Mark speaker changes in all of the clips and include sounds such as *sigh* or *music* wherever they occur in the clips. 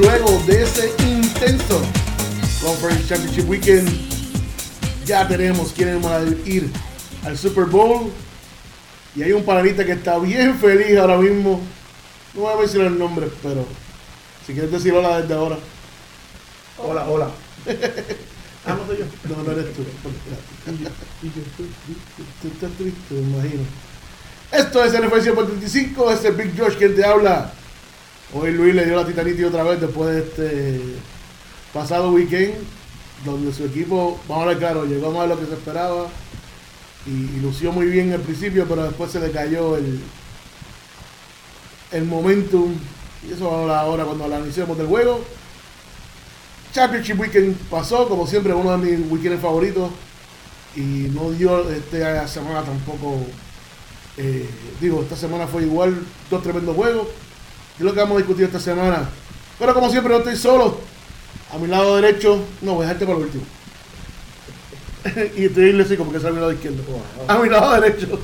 Speaker 1: Luego de ese intenso Conference Championship Weekend, ya tenemos quienes van a ir al Super Bowl. Y hay un panelista que está bien feliz ahora mismo. No voy a mencionar el nombre, pero si quieres decir hola desde ahora.
Speaker 2: Hola, hola. ah, no soy yo. *laughs*
Speaker 1: No, no eres tú. Tú estás triste, me imagino. Esto es NFL 135, es el Big Josh quien te habla. Hoy Luis le dio la titaniti otra vez después de este pasado weekend, donde su equipo, vamos a ver claro, llegó más de lo que se esperaba y, y lució muy bien al principio, pero después se le cayó el, el momentum. Y eso vamos a hablar ahora cuando analicemos del juego. Championship Weekend pasó, como siempre, uno de mis weekends favoritos. Y no dio esta semana tampoco. eh, digo, esta semana fue igual, dos tremendos juegos. Y lo que vamos a discutir esta semana. Pero como siempre, no estoy solo. A mi lado derecho, no, voy a dejarte para lo último. *laughs* y estoy irle así como que es a mi lado izquierdo. A mi lado derecho.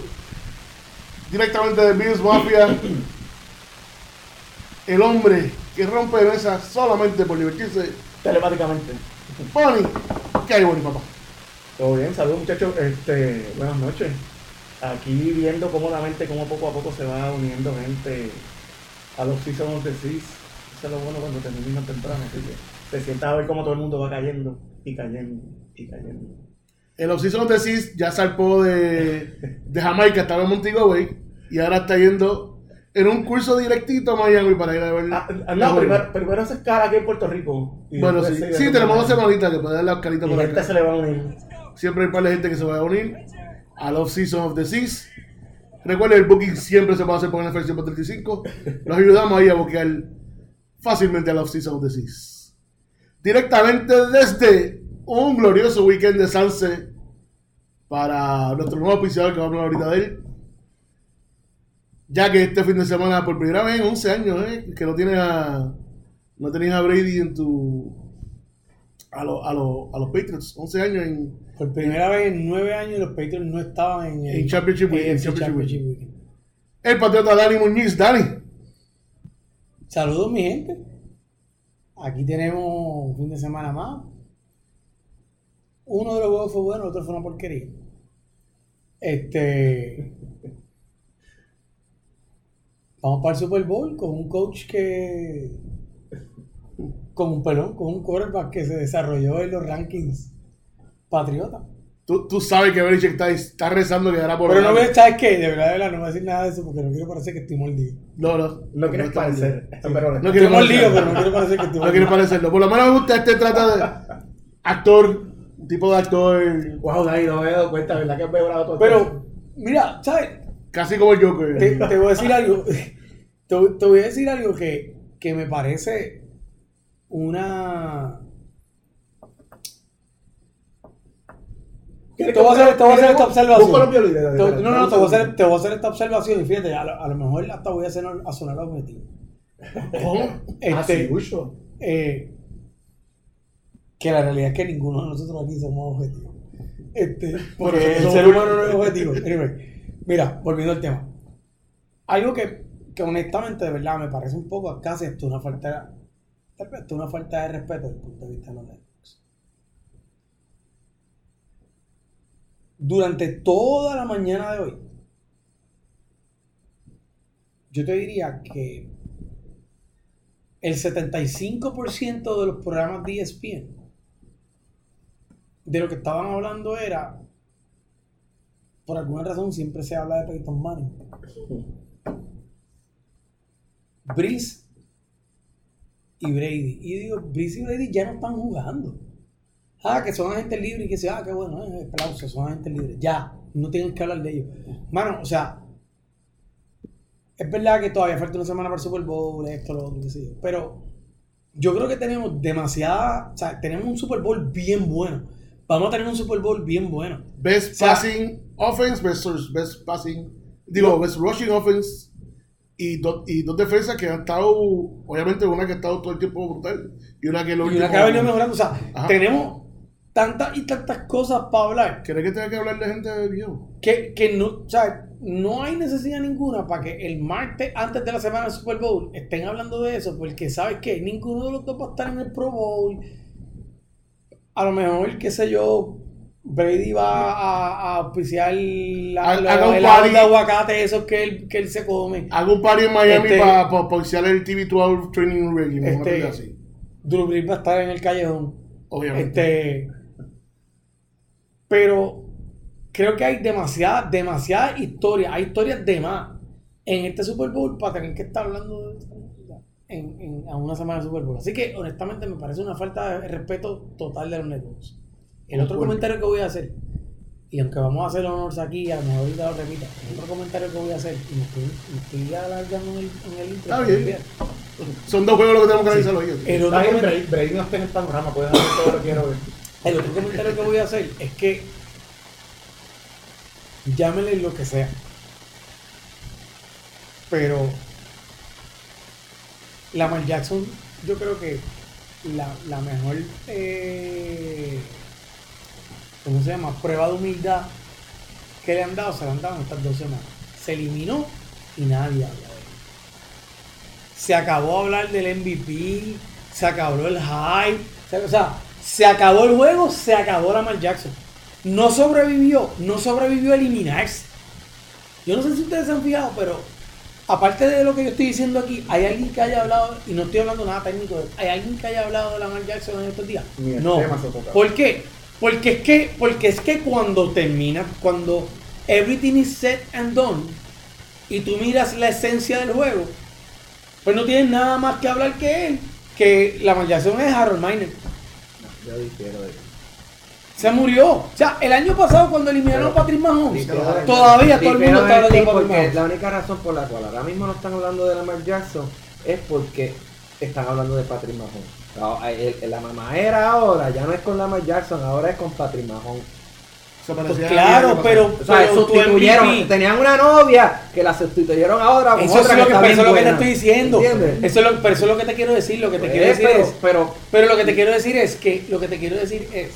Speaker 1: Directamente de Bills Mafia. El hombre que rompe mesas solamente por divertirse.
Speaker 2: Telemáticamente.
Speaker 1: Bonnie, ¿qué hay, Bonnie, papá?
Speaker 2: Todo bien, saludos muchachos. Este, buenas noches. Aquí viendo cómodamente cómo poco a poco se va uniendo gente a los Seasons of the Seas. Eso es lo bueno cuando terminan temprano. Así que te sientas a ver cómo todo el mundo va cayendo y cayendo y cayendo.
Speaker 1: El off-season de Cis ya salpó de, de Jamaica, estaba en Montego Bay y ahora está yendo en un curso directito a Miami para ir a ver.
Speaker 2: Ah, ah, no, primero, primero se escala aquí en Puerto Rico. y
Speaker 1: Bueno, sí, sí, tenemos dos semanitas que puede dar la Oscarita
Speaker 2: Y
Speaker 1: por acá.
Speaker 2: se le va a unir.
Speaker 1: Siempre hay un par de gente que se va a unir al off-season of the Seas. Recuerden, el booking siempre se puede hacer por NFL 135. Los ayudamos ahí a buquear fácilmente al off-season of the Seas. Directamente desde un glorioso weekend de Sanse para nuestro nuevo auspiciador que vamos a hablar ahorita de él. Ya que este fin de semana, por primera vez en 11 años, ¿eh? que no tienes a, no tenías a Brady en tu. A, lo- a, lo- a los Patriots, 11 años en,
Speaker 3: Por primera vez en nueve años los Patriots no estaban en el
Speaker 1: En Championship en
Speaker 3: AFC
Speaker 1: Championship
Speaker 3: Championship Weekend.
Speaker 1: El patriota Dani Muñiz. Dani,
Speaker 3: Saludos mi gente. Aquí tenemos un fin de semana más. Uno de los juegos fue bueno, el otro fue una porquería. Este. Vamos para el Super Bowl con un coach que. Con un pelón, con un quarterback que se desarrolló en los rankings patriota.
Speaker 1: tú, tú sabes que Belichick está, está rezando que dará por
Speaker 3: Pero no me, ¿sabes qué? De verdad, de verdad, no voy a decir nada de eso porque no quiero parecer que estoy mordido.
Speaker 1: No, no.
Speaker 2: No quieres
Speaker 1: está
Speaker 2: parecer.
Speaker 1: bien.
Speaker 2: Pero
Speaker 1: No
Speaker 3: mordido, pero no quiero parecer que estoy
Speaker 1: No quiere
Speaker 3: mordido.
Speaker 1: parecerlo. Por lo menos me gusta este trata de actor, un tipo de actor
Speaker 2: Wow, Dani, no me he dado cuenta, ¿verdad? Que has mejorado todo
Speaker 3: Pero, mira, ¿sabes?
Speaker 1: casi como el Joker.
Speaker 3: Te, te voy a decir algo. *laughs* Te, te voy a decir algo que, que me parece una. Te voy a hacer, te voy a hacer esta observación.
Speaker 2: Violines,
Speaker 3: Te- no, no, te voy, a hacer, te voy a hacer esta observación y fíjate, a lo, a lo mejor hasta voy a, hacer, a sonar objetivo.
Speaker 1: ¿Cómo?
Speaker 2: Ah,
Speaker 3: Este,
Speaker 2: mucho.
Speaker 3: eh, que la realidad es que ninguno de nosotros aquí somos objetivos. Este, porque el ser humano no es objetivo. Anyway, mira, volviendo al tema. Algo que, que honestamente, de verdad, me parece un poco casi esto una falta, tal vez esto una falta de respeto desde el punto de vista de los Durante toda la mañana de hoy, yo te diría que el 75% de los programas de ESPN de lo que estaban hablando era por alguna razón siempre se habla de Peyton Manning. Brice y Brady. Y digo Brice y Brady ya no están jugando ah que son agentes libres y que sea ah qué bueno eh, aplausos son agentes libres ya no tienen que hablar de ellos mano o sea es verdad que todavía falta una semana para el Super Bowl, esto, lo otro, qué sé yo. Pero yo creo que tenemos demasiada. O sea, tenemos un Super Bowl bien bueno. Vamos a tener un Super Bowl bien bueno.
Speaker 1: Best
Speaker 3: O sea-
Speaker 1: passing offense versus best passing. Digo, best rushing offense. Y, do- y dos defensas que han estado. Obviamente, una que ha estado todo el tiempo brutal. Y una que lo
Speaker 3: Y una que ha venido mejorando. O sea,
Speaker 1: Ajá.
Speaker 3: tenemos tantas y tantas cosas para hablar
Speaker 1: ¿Crees que tenga que hablar de gente de viejo?
Speaker 3: que, que no, o sea, no hay necesidad ninguna para que el martes antes de la semana del Super Bowl estén hablando de eso, porque sabes que ninguno de los dos va a estar en el Pro Bowl. A lo mejor, qué sé yo, Brady va a, a auspiciar la,
Speaker 1: Ha-
Speaker 3: la-
Speaker 1: haga un
Speaker 3: helados
Speaker 1: party.
Speaker 3: de aguacate esos que él, que él se come.
Speaker 1: Hago un party en Miami
Speaker 3: Este-
Speaker 1: para pa, iniciar el TV12 Training Regime.
Speaker 3: Este-
Speaker 1: así.
Speaker 3: Drew Brees va a estar en el callejón.
Speaker 1: Obviamente.
Speaker 3: Este, pero creo que hay demasiada, demasiada historia, hay historias de más en este Super Bowl para tener que estar hablando de en, en- a una semana de Super Bowl. Así que honestamente me parece una falta de respeto total de los negocios. El otro comentario que voy a hacer, y aunque vamos a hacer honores aquí, a lo mejor ahorita lo repita, el otro comentario que voy a hacer, y me estoy, me estoy alargando en el, en el intro,
Speaker 1: Está bien. Son dos juegos los que tenemos que analizar hoy.
Speaker 3: El otro
Speaker 2: Está bien,
Speaker 3: comentario-
Speaker 2: no está en el panorama, puedes hacer todo lo que quiero ver.
Speaker 3: El otro comentario que voy a hacer es que llámenle lo que sea. Pero Lamar Jackson, yo creo que la, la mejor, eh, ¿cómo se llama? Prueba de humildad que le han dado, se la han dado en estas dos semanas. Se eliminó y nadie habla de él. Se acabó hablar del MVP, se acabó el hype, o sea, se acabó el juego, se acabó Lamar Jackson. No sobrevivió, no sobrevivió a eliminarse. Yo no sé si ustedes se han fijado, pero aparte de lo que yo estoy diciendo aquí, ¿hay alguien que haya hablado, y no estoy hablando nada técnico, ¿hay alguien que haya hablado de Lamar Jackson en estos días?
Speaker 2: Ni
Speaker 3: No. ¿Por qué? Porque es que, porque es que cuando termina, cuando everything is set and done, y tú miras la esencia del juego, pues no tienes nada más que hablar que él, que Lamar Jackson es Harold Miner.
Speaker 4: Yo difiero de
Speaker 3: Se murió. O sea, el año pasado cuando eliminaron a Patrick Mahomes, todavía todo el mundo está hablando de Patrick Mahomes.
Speaker 4: la única razón por la cual ahora mismo no están hablando de Lamar Jackson es porque están hablando de Patrick Mahomes. La mamá era ahora, ya no es con Lamar Jackson, ahora es con Patrick Mahomes.
Speaker 1: Se
Speaker 3: Pues
Speaker 1: a
Speaker 3: claro,
Speaker 1: que
Speaker 3: pero,
Speaker 4: O sea,
Speaker 3: pero tu
Speaker 4: sustituyeron, tenían una novia que la sustituyeron ahora con
Speaker 3: Eso es
Speaker 4: otra
Speaker 3: lo que,
Speaker 4: bien
Speaker 3: eso es lo que te estoy diciendo.
Speaker 4: ¿Entiendes?
Speaker 3: Eso es lo, pero eso es lo que te quiero decir. Lo que te
Speaker 4: Pues,
Speaker 3: quiero decir
Speaker 4: pero,
Speaker 3: es.
Speaker 4: pero
Speaker 3: Pero lo que te quiero decir es que lo que te quiero decir es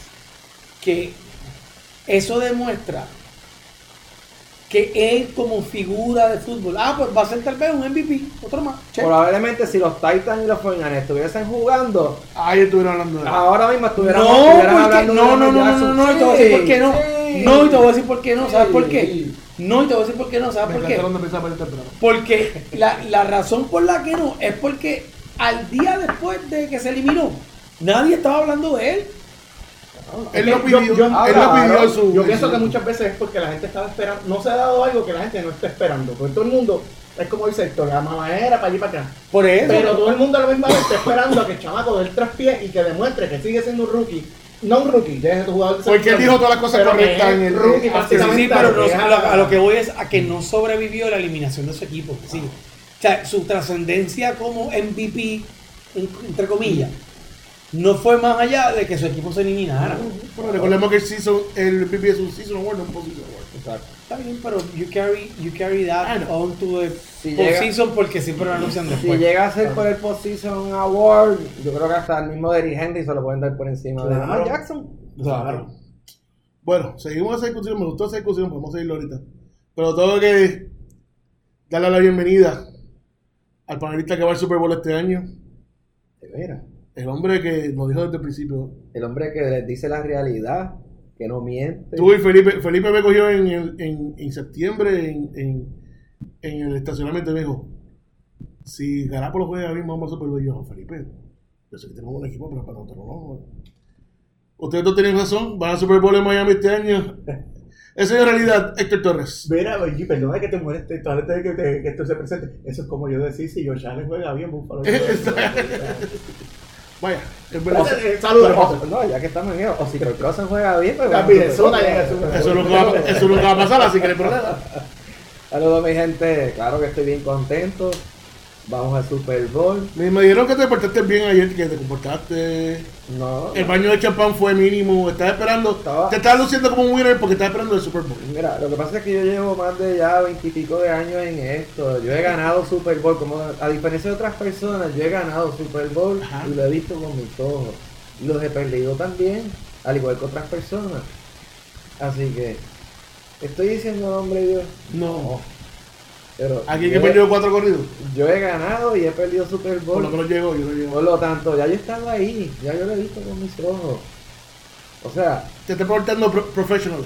Speaker 3: que eso demuestra que él como figura de fútbol, ah, pues va a ser tal vez un MVP, otro más. che.
Speaker 4: probablemente si los Titans y los 49 estuviesen jugando,
Speaker 1: Ahí estuvieron hablando de él.
Speaker 4: ahora mismo estuvieran
Speaker 3: No,
Speaker 4: estuvieran hablando de
Speaker 3: no, no, no, no, no, no, y te voy a decir por qué no. No, y te voy a decir por qué no, ¿sabes por qué? No, y te voy a decir por qué no, ¿sabes
Speaker 1: Me
Speaker 3: por qué?
Speaker 1: temprano.
Speaker 3: Porque la, la razón por la que no es porque al día después de que se eliminó, nadie estaba hablando de él.
Speaker 1: Él
Speaker 2: Yo-
Speaker 1: lo pidió,
Speaker 2: yo-
Speaker 1: él
Speaker 4: ah,
Speaker 1: lo pidió su.
Speaker 2: Yo
Speaker 1: en
Speaker 2: pienso que muchas veces es porque la gente estaba esperando, no se ha dado algo que la gente no está esperando. Porque todo el mundo, es como dice Héctor, la mamadera para allí para acá.
Speaker 3: Por eso.
Speaker 2: Pero todo el mundo a la misma vez está esperando a que el chamaco del traspié y que demuestre que sigue siendo un rookie. No un rookie, ya es tu jugador. de
Speaker 1: Porque él dijo todas las cosas correctas en el-
Speaker 2: rookie
Speaker 3: Sí, pero no- a, lo, que voy es a que no sobrevivió la eliminación de su equipo. Sí. O sea, su trascendencia como MVP, en- entre comillas, no fue más allá de que su equipo se eliminara.
Speaker 1: Pero recordemos que el, season, el MVP es un season award, no un position award.
Speaker 4: Exacto.
Speaker 3: Está bien, pero you carry, you carry that
Speaker 1: Ah,
Speaker 3: on to the
Speaker 4: Si llega-
Speaker 3: postseason porque siempre lo anuncian
Speaker 4: Si
Speaker 3: después.
Speaker 4: llega a ser por el Postseason Award, yo creo que hasta el mismo Henry se lo pueden dar por encima de
Speaker 2: Claro.
Speaker 4: Lamar Jackson.
Speaker 3: Claro.
Speaker 1: Bueno, seguimos esa discusión, me gustó esa discusión, podemos seguirlo ahorita. Pero tengo que darle la bienvenida al panelista que va al Super Bowl este año.
Speaker 4: De veras.
Speaker 1: El hombre que nos dijo desde el principio.
Speaker 4: El hombre que les dice la realidad, que no miente.
Speaker 1: Tú y Felipe, Felipe me cogió en, el- en, en septiembre en, en, en el estacionamiento y me dijo, si Garapolo juega bien, vamos al Super Bowl. Y yo, Felipe, yo sé que tenemos un equipo, pero para nosotros no. Ustedes dos tienen razón, van al Super Bowl en Miami este año. *laughs* Esa es la realidad, Héctor Torres.
Speaker 2: Mira, oye, perdona que te moleste, que, te- que esto se presente. Eso es como yo decir, si Josh Allen juega bien, Buffalo. *laughs*
Speaker 1: Vaya, es verdad.
Speaker 2: Eh, Saludos,
Speaker 4: no, ya que estamos en eso, o si Cousins juega bien, pues al Super Bowl.
Speaker 2: Minnesota llega al Super Bowl.
Speaker 1: Eso nunca, va, eso nunca va a pasar, así que no hay problema.
Speaker 4: Saludos mi gente, claro que estoy bien contento. Vamos al Super Bowl.
Speaker 1: Me, dijeron que te portaste bien ayer, que te comportaste.
Speaker 4: No,
Speaker 1: El baño de champán fue mínimo. Estás esperando.
Speaker 4: Estaba-
Speaker 1: Te estás luciendo como un winner porque estás esperando el Super Bowl.
Speaker 4: Mira, lo que pasa es que yo llevo más de ya veintipico de años en esto. Yo he ganado Super Bowl, como a diferencia de otras personas, yo he ganado Super Bowl
Speaker 1: Ajá.
Speaker 4: y lo he visto con mis ojos. Y los he perdido también. al igual que otras personas. Así que, estoy diciendo nombre yo,
Speaker 1: No.
Speaker 4: Pero
Speaker 1: Aquí
Speaker 4: he,
Speaker 1: perdió cuatro corridos.
Speaker 4: yo he ganado y he perdido Super
Speaker 1: Por lo
Speaker 4: Bowl.
Speaker 1: menos llegó, yo no llego.
Speaker 4: Por lo tanto, ya yo he estado ahí, ya yo lo he visto con mis ojos. O sea,
Speaker 1: Te estoy portando pro- professional.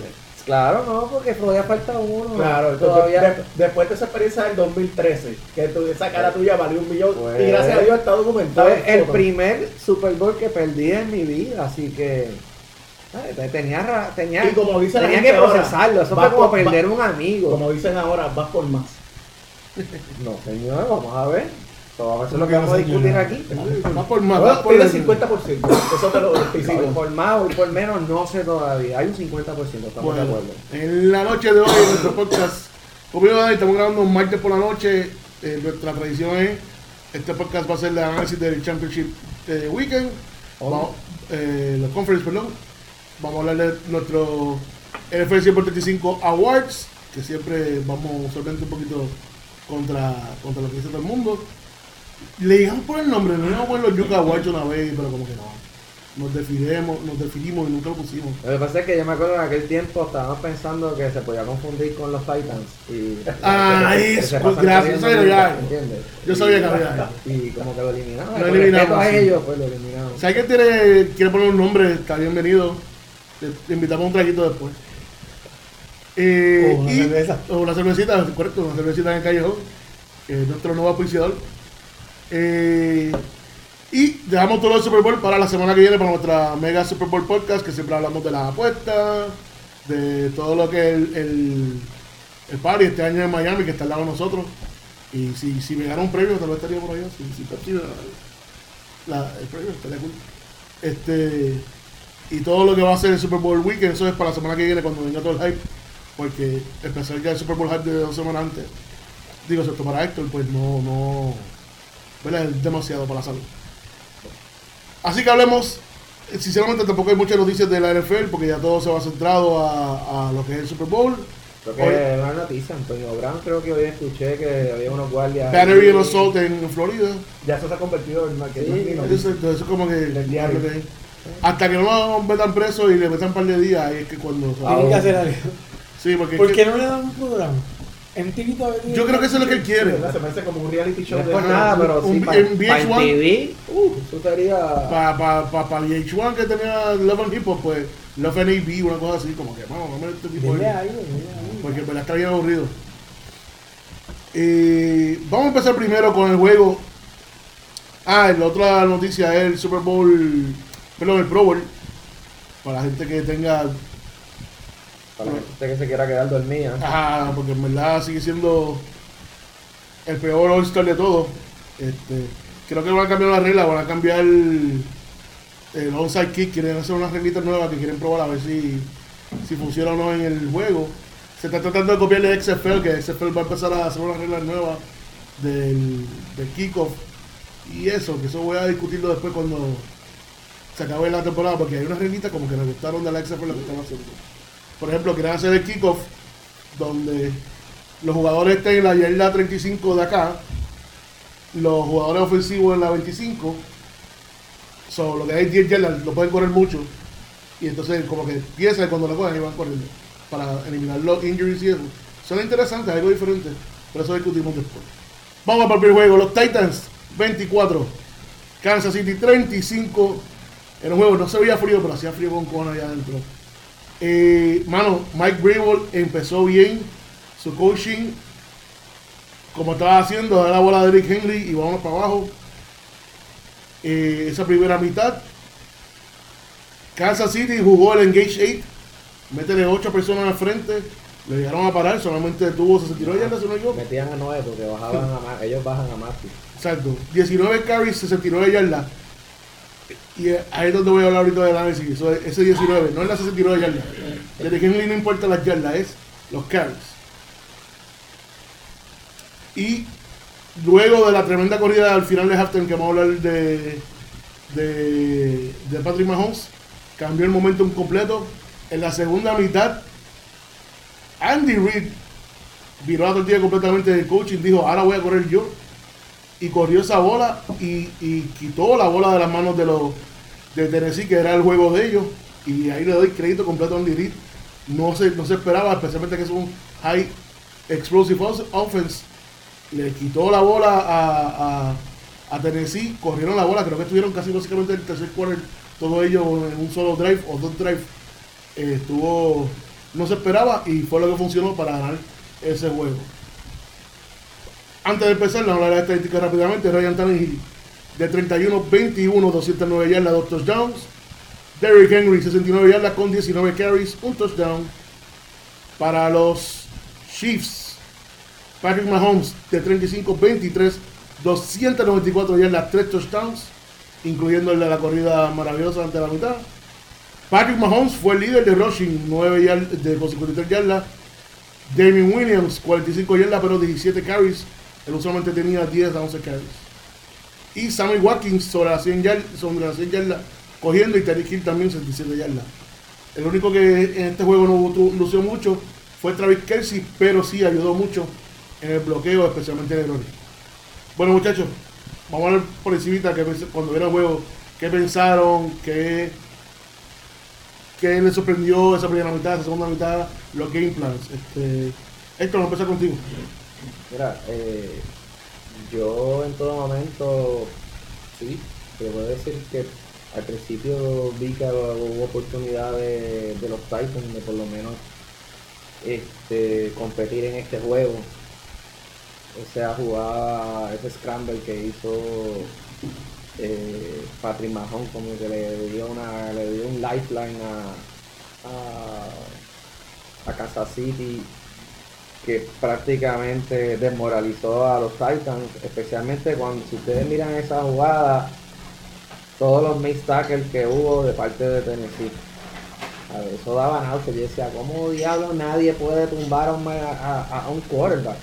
Speaker 4: claro, no, porque todavía falta uno.
Speaker 2: Claro, entonces,
Speaker 4: todavía.
Speaker 2: de- después de esa experiencia del 2013, que tu- esa cara tuya valió un millón,
Speaker 4: Pues-
Speaker 2: y gracias a Dios está documentado.
Speaker 4: Fue
Speaker 2: en
Speaker 4: el primer Super Bowl que perdí en mi vida, así que tenía, tenía,
Speaker 2: Y como dice la
Speaker 4: tenía que
Speaker 2: ahora,
Speaker 4: procesarlo. Eso
Speaker 2: vas
Speaker 4: fue como
Speaker 2: por-
Speaker 4: perder
Speaker 2: va-
Speaker 4: un amigo.
Speaker 2: Como dicen ahora, vas por más.
Speaker 4: No, señor, vamos a ver. Eso es lo que vamos a discutir aquí.
Speaker 1: Más por más, más por el-
Speaker 2: 50%. Eso te lo
Speaker 4: Hoy por más, hoy por menos, no sé todavía. Hay un 50%, estamos de
Speaker 1: Bueno,
Speaker 4: acuerdo.
Speaker 1: en la noche de hoy, en nuestro podcast, como a estamos grabando un martes por la noche. eh, nuestra tradición es, este podcast va a ser el análisis del Championship eh, Weekend, Vamos- eh, los Conference, perdón. Vamos a hablar de nuestro NFL 135 Awards, que siempre vamos solamente un poquito contra, contra lo que dice todo el mundo. Le digamos por el nombre, no íbamos a poner los Yuka Awards una vez, pero como que no. Nos definimos, nos definimos y nunca lo pusimos.
Speaker 4: Lo que pasa es que yo me acuerdo en aquel tiempo estábamos pensando que se podía confundir con los Titans. Y,
Speaker 1: Ah,
Speaker 4: que-
Speaker 1: eso, pues, gracias, yo sabía. Yo sabía que había.
Speaker 4: Y como que lo eliminaron.
Speaker 1: Lo
Speaker 4: Por
Speaker 1: eliminamos,
Speaker 4: a ellos, pues lo eliminaron.
Speaker 1: Si alguien tiene, quiere poner un nombre, está bienvenido. Te, te invitamos a un traguito después. Eh,
Speaker 3: O una
Speaker 1: y-
Speaker 3: cerveza.
Speaker 1: O una cervecita, correcto, una cervecita en el callejón. Que es nuestro nuevo auspiciador. Eh, y dejamos todo el Super Bowl para la semana que viene, para nuestra mega Super Bowl podcast, que siempre hablamos de las apuestas, de todo lo que es el, el, el party este año en Miami, que está al lado de nosotros. Y si, si me gana un premio, tal vez estaría por allá. Si, si Pepsi me da la- el premio, estaría cool. Este, y todo lo que va a ser el Super Bowl Weekend, eso es para la semana que viene, cuando venga todo el hype. Porque empezar ya el Super Bowl hype de dos semanas antes, digo, excepto para Héctor, pues no, no, ¿verdad? Es demasiado para la salud. Así que hablemos, sinceramente tampoco hay muchas noticias de la NFL, porque ya todo se va centrado a, a lo que es el Super Bowl.
Speaker 4: Creo que
Speaker 1: Hoy-
Speaker 4: una noticia, Antonio Brown, creo que hoy escuché que había unos guardias.
Speaker 1: Battery and Assault en Florida.
Speaker 2: Ya eso se ha convertido en una que
Speaker 4: Sí,
Speaker 1: Eso, eso es como que
Speaker 2: Del diario.
Speaker 1: que hasta que no lo metan preso y le metan un par de días, ahí es que cuando
Speaker 4: Ah,
Speaker 3: Tienen que hacer algo.
Speaker 1: Sí, porque
Speaker 3: ¿Por qué no le dan un programa? En TV todavía
Speaker 1: yo creo que eso es lo que él quiere.
Speaker 2: Se me hace como un reality show
Speaker 4: No es por nada, pero sí, para
Speaker 1: en VH1.
Speaker 4: TV, uh, eso sería.
Speaker 1: Para pa, pa, pa VH1 que tenía Love and Hip Hop, pues Love and AB, una cosa así, como que vamos, vamos a este tipo de... Porque en verdad está bien aburrido. Eh, vamos a empezar primero con el juego. Ah, la otra noticia es el Super Bowl, perdón, el Pro Bowl. Para la gente que tenga
Speaker 4: Para la gente que se quiera quedar dormida.
Speaker 1: Ajá, porque en verdad sigue siendo el peor All-Star de todo. Este, creo que van a cambiar la regla, van a cambiar el, el onside kick, quieren hacer unas reglitas nuevas que quieren probar a ver si, si funciona o no en el juego. Se está tratando de copiarle a XFL, que XFL va a empezar a hacer unas reglas nuevas del, del kickoff y eso, que eso voy a discutirlo después cuando se acabe la temporada, porque hay unas reglitas como que me gustaron de la XFL que están haciendo. Por ejemplo, quieren hacer el kickoff donde los jugadores estén en la yarda 35 de acá, los jugadores ofensivos en la 25, so, lo que hay 10 yardas, lo pueden correr mucho, y entonces como que piensan cuando lo cogen y van corriendo, para eliminar los injuries y eso. Son interesantes, algo diferente, pero eso discutimos después. Vamos para el primer juego, los Titans 24, Kansas City 35, en un juego no se veía frío, pero hacía frío con cojones allá adentro. Eh, mano, Mike Brable empezó bien su coaching, como estaba haciendo, dar la bola a Derrick Henry y vamos para abajo. Eh, esa primera mitad, Kansas City jugó el Engage 8, métele 8 personas al frente, le llegaron a parar, solamente tuvo, se tiró ya, si no equivoco.
Speaker 4: Metían a Noé porque bajaban a Mar- ellos bajan a Mati.
Speaker 1: Exacto. 19 carries, 69 yardas. Y eh, ahí es donde voy a hablar ahorita del análisis. Eso es- ese 19, no es la 69 yardas. Desde que no importa las yardas, es los carries. Y luego de la tremenda corrida al final de halftime que vamos a hablar de, de, de Patrick Mahomes, cambió el momentum completo. En la segunda mitad, Andy Reid viró la tortilla completamente del coaching, dijo, ahora voy a correr yo. Y corrió esa bola y, y quitó la bola de las manos de los de Tennessee, que era el juego de ellos. Y ahí le doy crédito completo a Andy. No se, no se esperaba, especialmente que es un high explosive os- offense. Le quitó la bola a, a, a Tennessee, corrieron la bola, creo que estuvieron casi básicamente el tercer quarter, todo ello en un solo drive o dos drives. Eh, estuvo, no se esperaba y fue lo que funcionó para ganar ese juego. Antes de empezar, vamos a hablar de estadísticas rápidamente. Ryan Tannehill de 31-21, 209 yardas, 2 touchdowns. Derrick Henry, 69 yardas con 19 carries, un touchdown. Para los Chiefs, Patrick Mahomes de 35-23, 294 yardas, 3 touchdowns, incluyendo el de la corrida maravillosa ante la mitad. Patrick Mahomes fue el líder de rushing, 9 yardas, de con 53 yardas. Damien Williams, 45 yardas, pero 17 carries. Él usualmente tenía 10 a 11 carries. Y Sammy Watkins sobre las 100 yardas, sobre las 100 yardas cogiendo y Terry Hill también 67 yardas. El único que en este juego no lució mucho fue Travis Kelsey, pero sí ayudó mucho en el bloqueo, especialmente en errores. Bueno muchachos, vamos a ver por encimita que cuando vieron el juego, qué pensaron, qué, qué les sorprendió esa primera mitad, esa segunda mitad, los game plans. Este, vamos a empezar contigo.
Speaker 4: Mira, eh, yo en todo momento, sí, te puedo decir que al principio vi que hubo oportunidades de los Titans de por lo menos este, competir en este juego. Esa jugada, ese scramble que hizo eh, Patrick Mahon como que le dio una le dio un lifeline a, a, a City que prácticamente desmoralizó a los Titans, especialmente cuando si ustedes miran esa jugada, todos los mixed tackles que hubo de parte de Tennessee. A ver, eso daba náusea. Yo decía, ¿cómo diablos nadie puede tumbar a un, a un quarterback?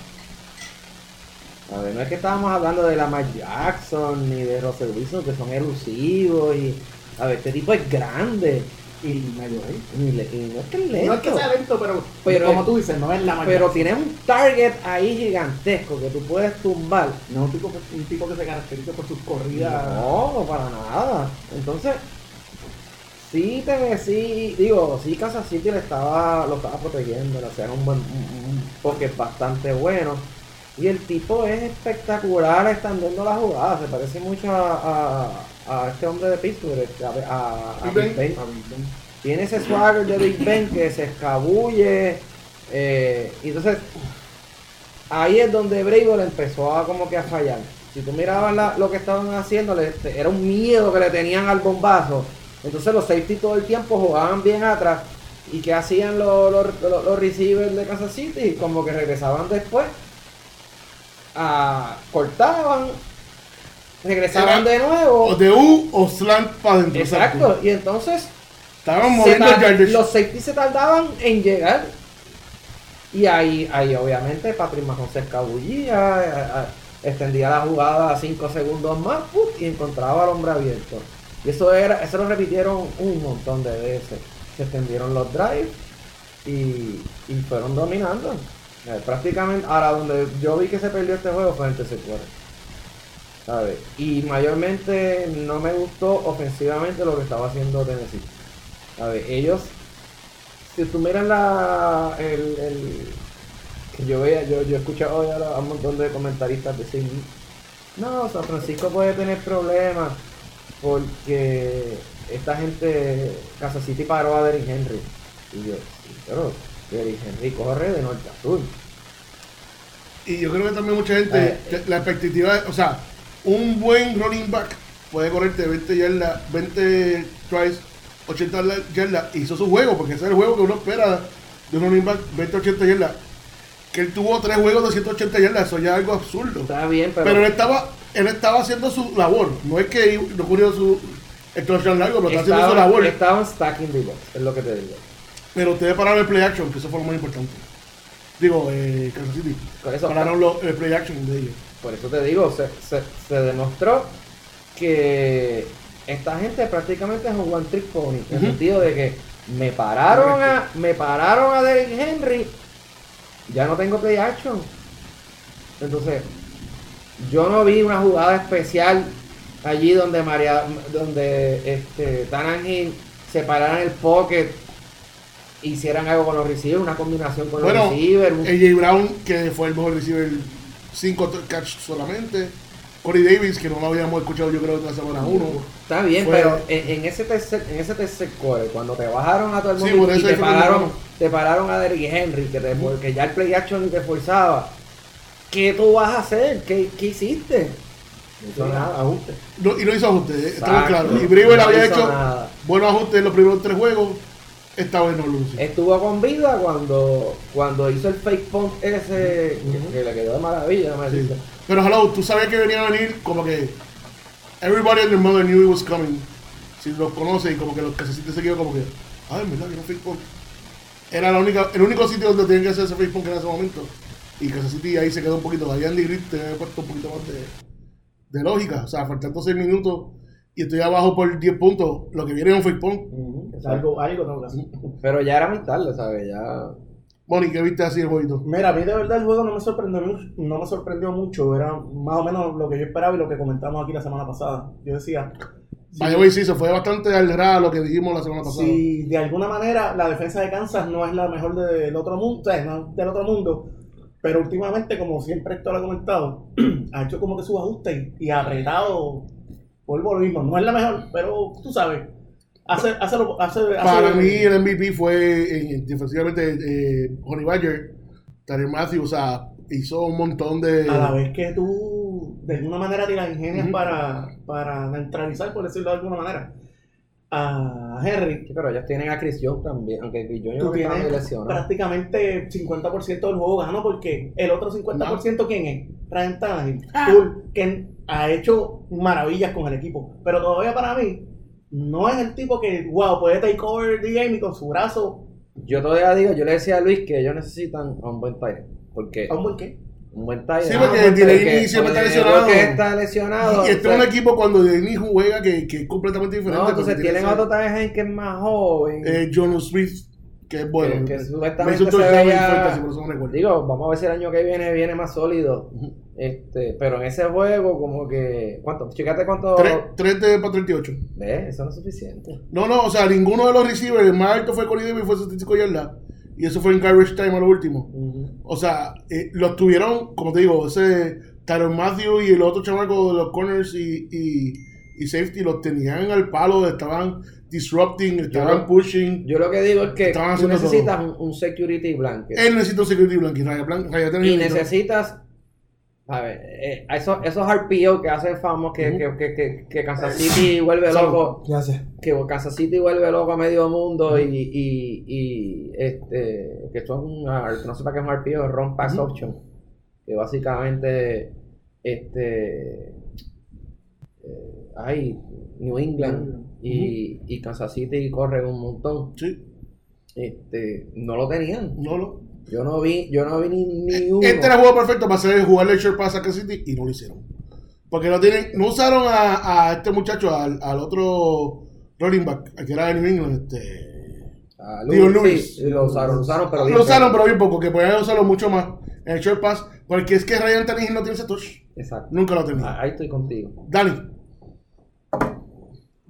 Speaker 4: A ver, no es que estábamos hablando de Lamar Jackson ni de Russell Wilson, que son elusivos y... A ver, este tipo es grande.
Speaker 2: Y
Speaker 4: le- y no es que es lento.
Speaker 2: No es que sea lento, pero,
Speaker 4: Pero-
Speaker 2: como tú dices, no es la mayor.
Speaker 4: Pero tienes un target ahí gigantesco que tú puedes tumbar.
Speaker 2: No un tipo, que- un tipo que se caracteriza por sus corridas.
Speaker 4: No, para nada. Entonces, sí, Tennessee, digo, sí, Kansas City le estaba, lo estaba protegiendo, le hacían un buen, un pocket bastante bueno. Y el tipo es espectacular extendiendo la jugada, se parece mucho a, a- a este hombre de Pittsburgh, este, a, a- a
Speaker 1: Big Ben.
Speaker 4: Ben. Tiene ese swagger de Big Ben que se escabulle. eh, y entonces, ahí es donde Brable empezó a como que a fallar. Si tú mirabas la- lo que estaban haciendo, le- era un miedo que le tenían al bombazo. Entonces los safety todo el tiempo jugaban bien atrás. ¿Y qué hacían los, los, los- los receivers de Kansas City? Como que regresaban después. ah, cortaban. Regresaban
Speaker 1: Era-
Speaker 4: de nuevo.
Speaker 1: O de U o slant para adentro.
Speaker 4: Exacto. Y entonces
Speaker 1: Estaban moviendo el
Speaker 4: los safety se tardaban en llegar. Y ahí, ahí obviamente Patrick Mahomes se escabullía, eh, eh, extendía la jugada 5 segundos más y encontraba al hombre abierto. Y eso era, eso lo repitieron un montón de veces. Se extendieron los drives y, y fueron dominando. Eh, prácticamente, ahora donde yo vi que se perdió este juego fue en el tercer cuarto. ¿Sabes? Y mayormente no me gustó ofensivamente lo que estaba haciendo Tennessee. A ver, ellos, si tú miras la, el, el- que yo veía, yo, yo he escuchado hoy a un montón de comentaristas decir, no, San Francisco puede tener problemas porque esta gente, Kansas City paró a Derrick Henry. Y yo, sí, pero Derrick Henry corre de norte a sur.
Speaker 1: Y yo creo que también mucha gente,
Speaker 4: Eh,
Speaker 1: la expectativa, o sea, un buen running back puede correrte 20 yardas, 20 tries, 80 la- yardas, hizo su juego, porque ese es el juego que uno espera de un running back, 20, 80 yardas. Que él tuvo tres juegos de 180 yardas, eso ya es algo absurdo.
Speaker 4: Está bien, pero,
Speaker 1: Pero él estaba, él estaba haciendo su labor, no es que no ocurrió su el touchdown largo, pero está haciendo su labor.
Speaker 4: estaban stacking the box, es lo que te digo.
Speaker 1: Pero ustedes pararon el play action, que eso fue lo más importante. Digo, eh, Kansas City. Pararon lo- el play action de ellos.
Speaker 4: Por eso te digo, se, se, se demostró que esta gente prácticamente es un one trick pony. En el sentido de que me pararon a, me pararon a Derrick Henry, ya no tengo play action. Entonces, yo no vi una jugada especial allí donde María, donde este Tannehill separaran el pocket, hicieran algo con los receivers, una combinación con
Speaker 1: Bueno,
Speaker 4: los receivers.
Speaker 1: AJ Brown, que fue el mejor receiver, 5 catch solamente. Corey Davis, que no lo habíamos escuchado yo creo en la semana 1.
Speaker 4: Está bien,
Speaker 1: Fue-
Speaker 4: pero en, en ese tercer, en ese tercer core, cuando te bajaron a todo el mundo y te pararon, te pararon a Derrick Henry, que te, porque ya el play action te forzaba, ¿qué tú vas a hacer? ¿Qué, qué hiciste? No hizo nada, ajuste.
Speaker 1: No, y no hizo ajustes, eh, claros. Y Brewer
Speaker 4: No
Speaker 1: había hecho
Speaker 4: nada.
Speaker 1: buenos ajustes en los primeros tres juegos. Esta vez no lo lució.
Speaker 4: Estuvo con vida cuando, cuando hizo el fake punt ese, que, que le quedó de maravilla, me
Speaker 1: Sí. Pero hello, tú sabías que venía a venir como que everybody and their mother knew it was coming. Si los conoce y como que los que se sienten se quedó como que, ay, verdad, que no fake punk. Era la única, el único sitio donde tenían que hacer ese fake punk en ese momento. Y Kansas City ahí se quedó un poquito. Ahí Andy Reid tenía que puesto un poquito más de, de lógica. O sea, faltando 6 minutos y estoy abajo por 10 puntos. Lo que viene es un fake punk.
Speaker 2: Algo, algo tengo que hacer. *laughs*
Speaker 4: Pero ya era muy tarde, ¿sabes? Ya.
Speaker 1: Bonnie, ¿qué viste así el jueguito?
Speaker 2: Mira, a mí de verdad el juego no me sorprendió mucho, no me sorprendió mucho, era más o menos lo que yo esperaba y lo que comentamos aquí la semana pasada. Yo decía,
Speaker 1: way, sí, se fue bastante al ras a lo que dijimos la semana pasada.
Speaker 2: si de alguna manera la defensa de Kansas no es la mejor del otro mundo, o sea, no del otro mundo, pero últimamente, como siempre esto lo he comentado, *clears throat* ha hecho como que sus ajustes y, y ha apretado, a lo mismo, no es la mejor, pero tú sabes, hace, hace, hace, hace-
Speaker 1: Para mí el MVP fue eh, defensivamente eh, Honey Badger, Tyler Matthews, o sea, hizo un montón de...
Speaker 2: a la vez que tú de alguna manera te las ingenias
Speaker 1: Ujú.
Speaker 2: para, para neutralizar, por decirlo de alguna manera, a Henry,
Speaker 4: Sí, pero ellos tienen a Chris Young también, aunque Chris Young
Speaker 2: tú
Speaker 4: no
Speaker 2: tienes
Speaker 4: lesionado.
Speaker 2: prácticamente 50% del juego gano porque el otro 50% ¿quién es? Ryan Tannehill,
Speaker 1: Ah.
Speaker 2: Que ha hecho maravillas con el equipo, pero todavía para mí no es el tipo que, wow, puede take over the game y con su brazo,
Speaker 4: Yo todavía digo, yo le decía a Luis que ellos necesitan a un buen tight. Porque
Speaker 2: ¿a un buen qué?
Speaker 4: un buen tight.
Speaker 1: Sí, porque Delaney
Speaker 4: end,
Speaker 1: siempre está lesionado.
Speaker 4: Porque está lesionado.
Speaker 1: y este
Speaker 4: o
Speaker 1: es
Speaker 4: sea,
Speaker 1: un equipo cuando Denis juega que, que es completamente diferente.
Speaker 4: No, entonces tienen otro end que es más joven.
Speaker 1: eh, John Smith, que es bueno.
Speaker 4: que, que
Speaker 1: Me
Speaker 4: supuestamente se veía-
Speaker 1: eso no recuerdo.
Speaker 4: Digo, vamos a ver si el año que viene viene más sólido. Este, pero en ese juego, como que. ¿Cuánto? Fíjate cuánto.
Speaker 1: Tres- tres de para 38.
Speaker 4: ¿Ves? Eso no es suficiente.
Speaker 1: No, no, o sea, ninguno de los receivers, el más alto fue Corey Davis, fue 75 yardas. Y eso fue en garbage time a lo último. O sea, eh, los tuvieron, como te digo, ese Tyron Matthew y el otro chamaco de los corners y, y, y safety los tenían al palo, estaban disrupting, estaban
Speaker 4: Yo-
Speaker 1: pushing.
Speaker 4: Yo lo que digo es que tú necesitas un, un security blanket.
Speaker 1: Él necesita un security blanket, Raya Blanc, Raya
Speaker 4: y necesitas. A ver, eh, esos, esos RPO que hacen famosos que,
Speaker 1: Ujú.
Speaker 4: que, que, que, que Kansas City vuelve loco.
Speaker 3: Ya sé.
Speaker 4: que Kansas City vuelve loco a medio mundo y, y, y este que son una- que no sepa qué es un RPO, Run Pass. Option que básicamente este eh, hay New England y, y Kansas City corren un montón
Speaker 1: Sí,
Speaker 4: este no lo tenían
Speaker 1: no, no.
Speaker 4: yo no vi yo no vi ni, ni uno
Speaker 1: Este era el juego perfecto para hacer jugarle el short pass a Kansas City y no lo hicieron. Porque no tienen, no usaron a, a este muchacho, al, al otro running back, al que era de New England, este.
Speaker 4: Ah, Lewis. sí, lo usaron lo usaron pero bien
Speaker 1: Lo usaron, pero bien poco, que podían usarlo mucho más en el short pass, porque es que Ryan Tannehill no tiene ese touch.
Speaker 4: exacto
Speaker 1: Nunca lo ha tenido.
Speaker 4: Ah, ahí estoy contigo
Speaker 1: Dani,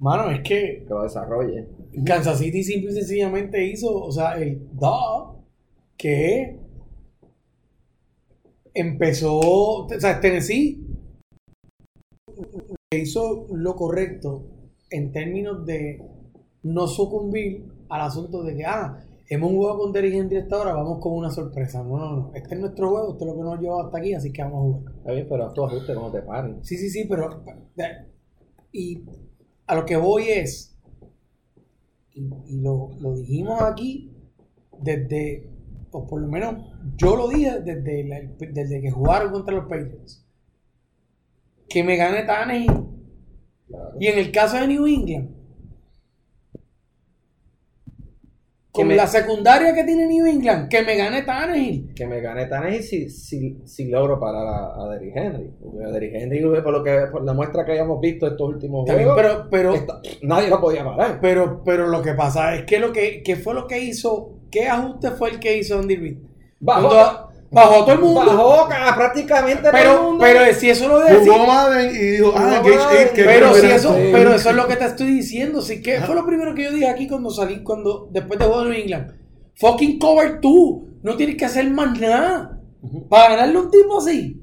Speaker 3: Mano, es que
Speaker 4: que lo desarrolle
Speaker 3: Kansas City simple y sencillamente hizo, o sea, el da que empezó, o sea, Tennessee hizo lo correcto en términos de no sucumbir al asunto de que, ah, hemos jugado con Derrick Henry hasta ahora, vamos con una sorpresa. No, no, no, este es nuestro juego, esto es lo que nos lleva hasta aquí, así que vamos a jugar.
Speaker 4: está bien pero tú ajuste como te paren
Speaker 3: Sí, sí, sí, pero. Y a lo que voy es. Y, y lo, lo dijimos aquí desde. O por lo menos yo lo dije desde, la- desde que jugaron contra los Patriots. Que me gane Tannehill. Y en el caso de New England.
Speaker 4: Que
Speaker 3: Con
Speaker 4: me-
Speaker 3: la secundaria que tiene New England, que me gane Tannehill.
Speaker 4: que me gane Tannehill si, si, si logro parar a, a Derrick Henry. Porque a Derrick Henry, por, lo que, por la muestra que hayamos visto estos últimos
Speaker 3: bien,
Speaker 4: juegos,
Speaker 3: pero, pero,
Speaker 4: está- nadie lo podía parar.
Speaker 3: Pero, pero lo que pasa es que lo que, que fue lo que hizo, ¿qué ajuste fue el que hizo Andy Reid? Cuando- Bajó todo el mundo.
Speaker 4: Bajó ca- prácticamente todo el
Speaker 3: Pero,
Speaker 4: mundo.
Speaker 3: pero si eso lo
Speaker 1: Jugó
Speaker 3: decía.
Speaker 1: Madden y dijo, ah,
Speaker 4: Jugó
Speaker 1: Gage 8,
Speaker 4: Madden,
Speaker 1: que
Speaker 3: Pero si eso,
Speaker 4: Sí.
Speaker 3: pero eso es lo que te estoy diciendo. Sí, que fue lo primero que yo dije aquí cuando salí, cuando después de jugar en New England. Fucking cover tú. No tienes que hacer más nada. Para ganarle un tipo así.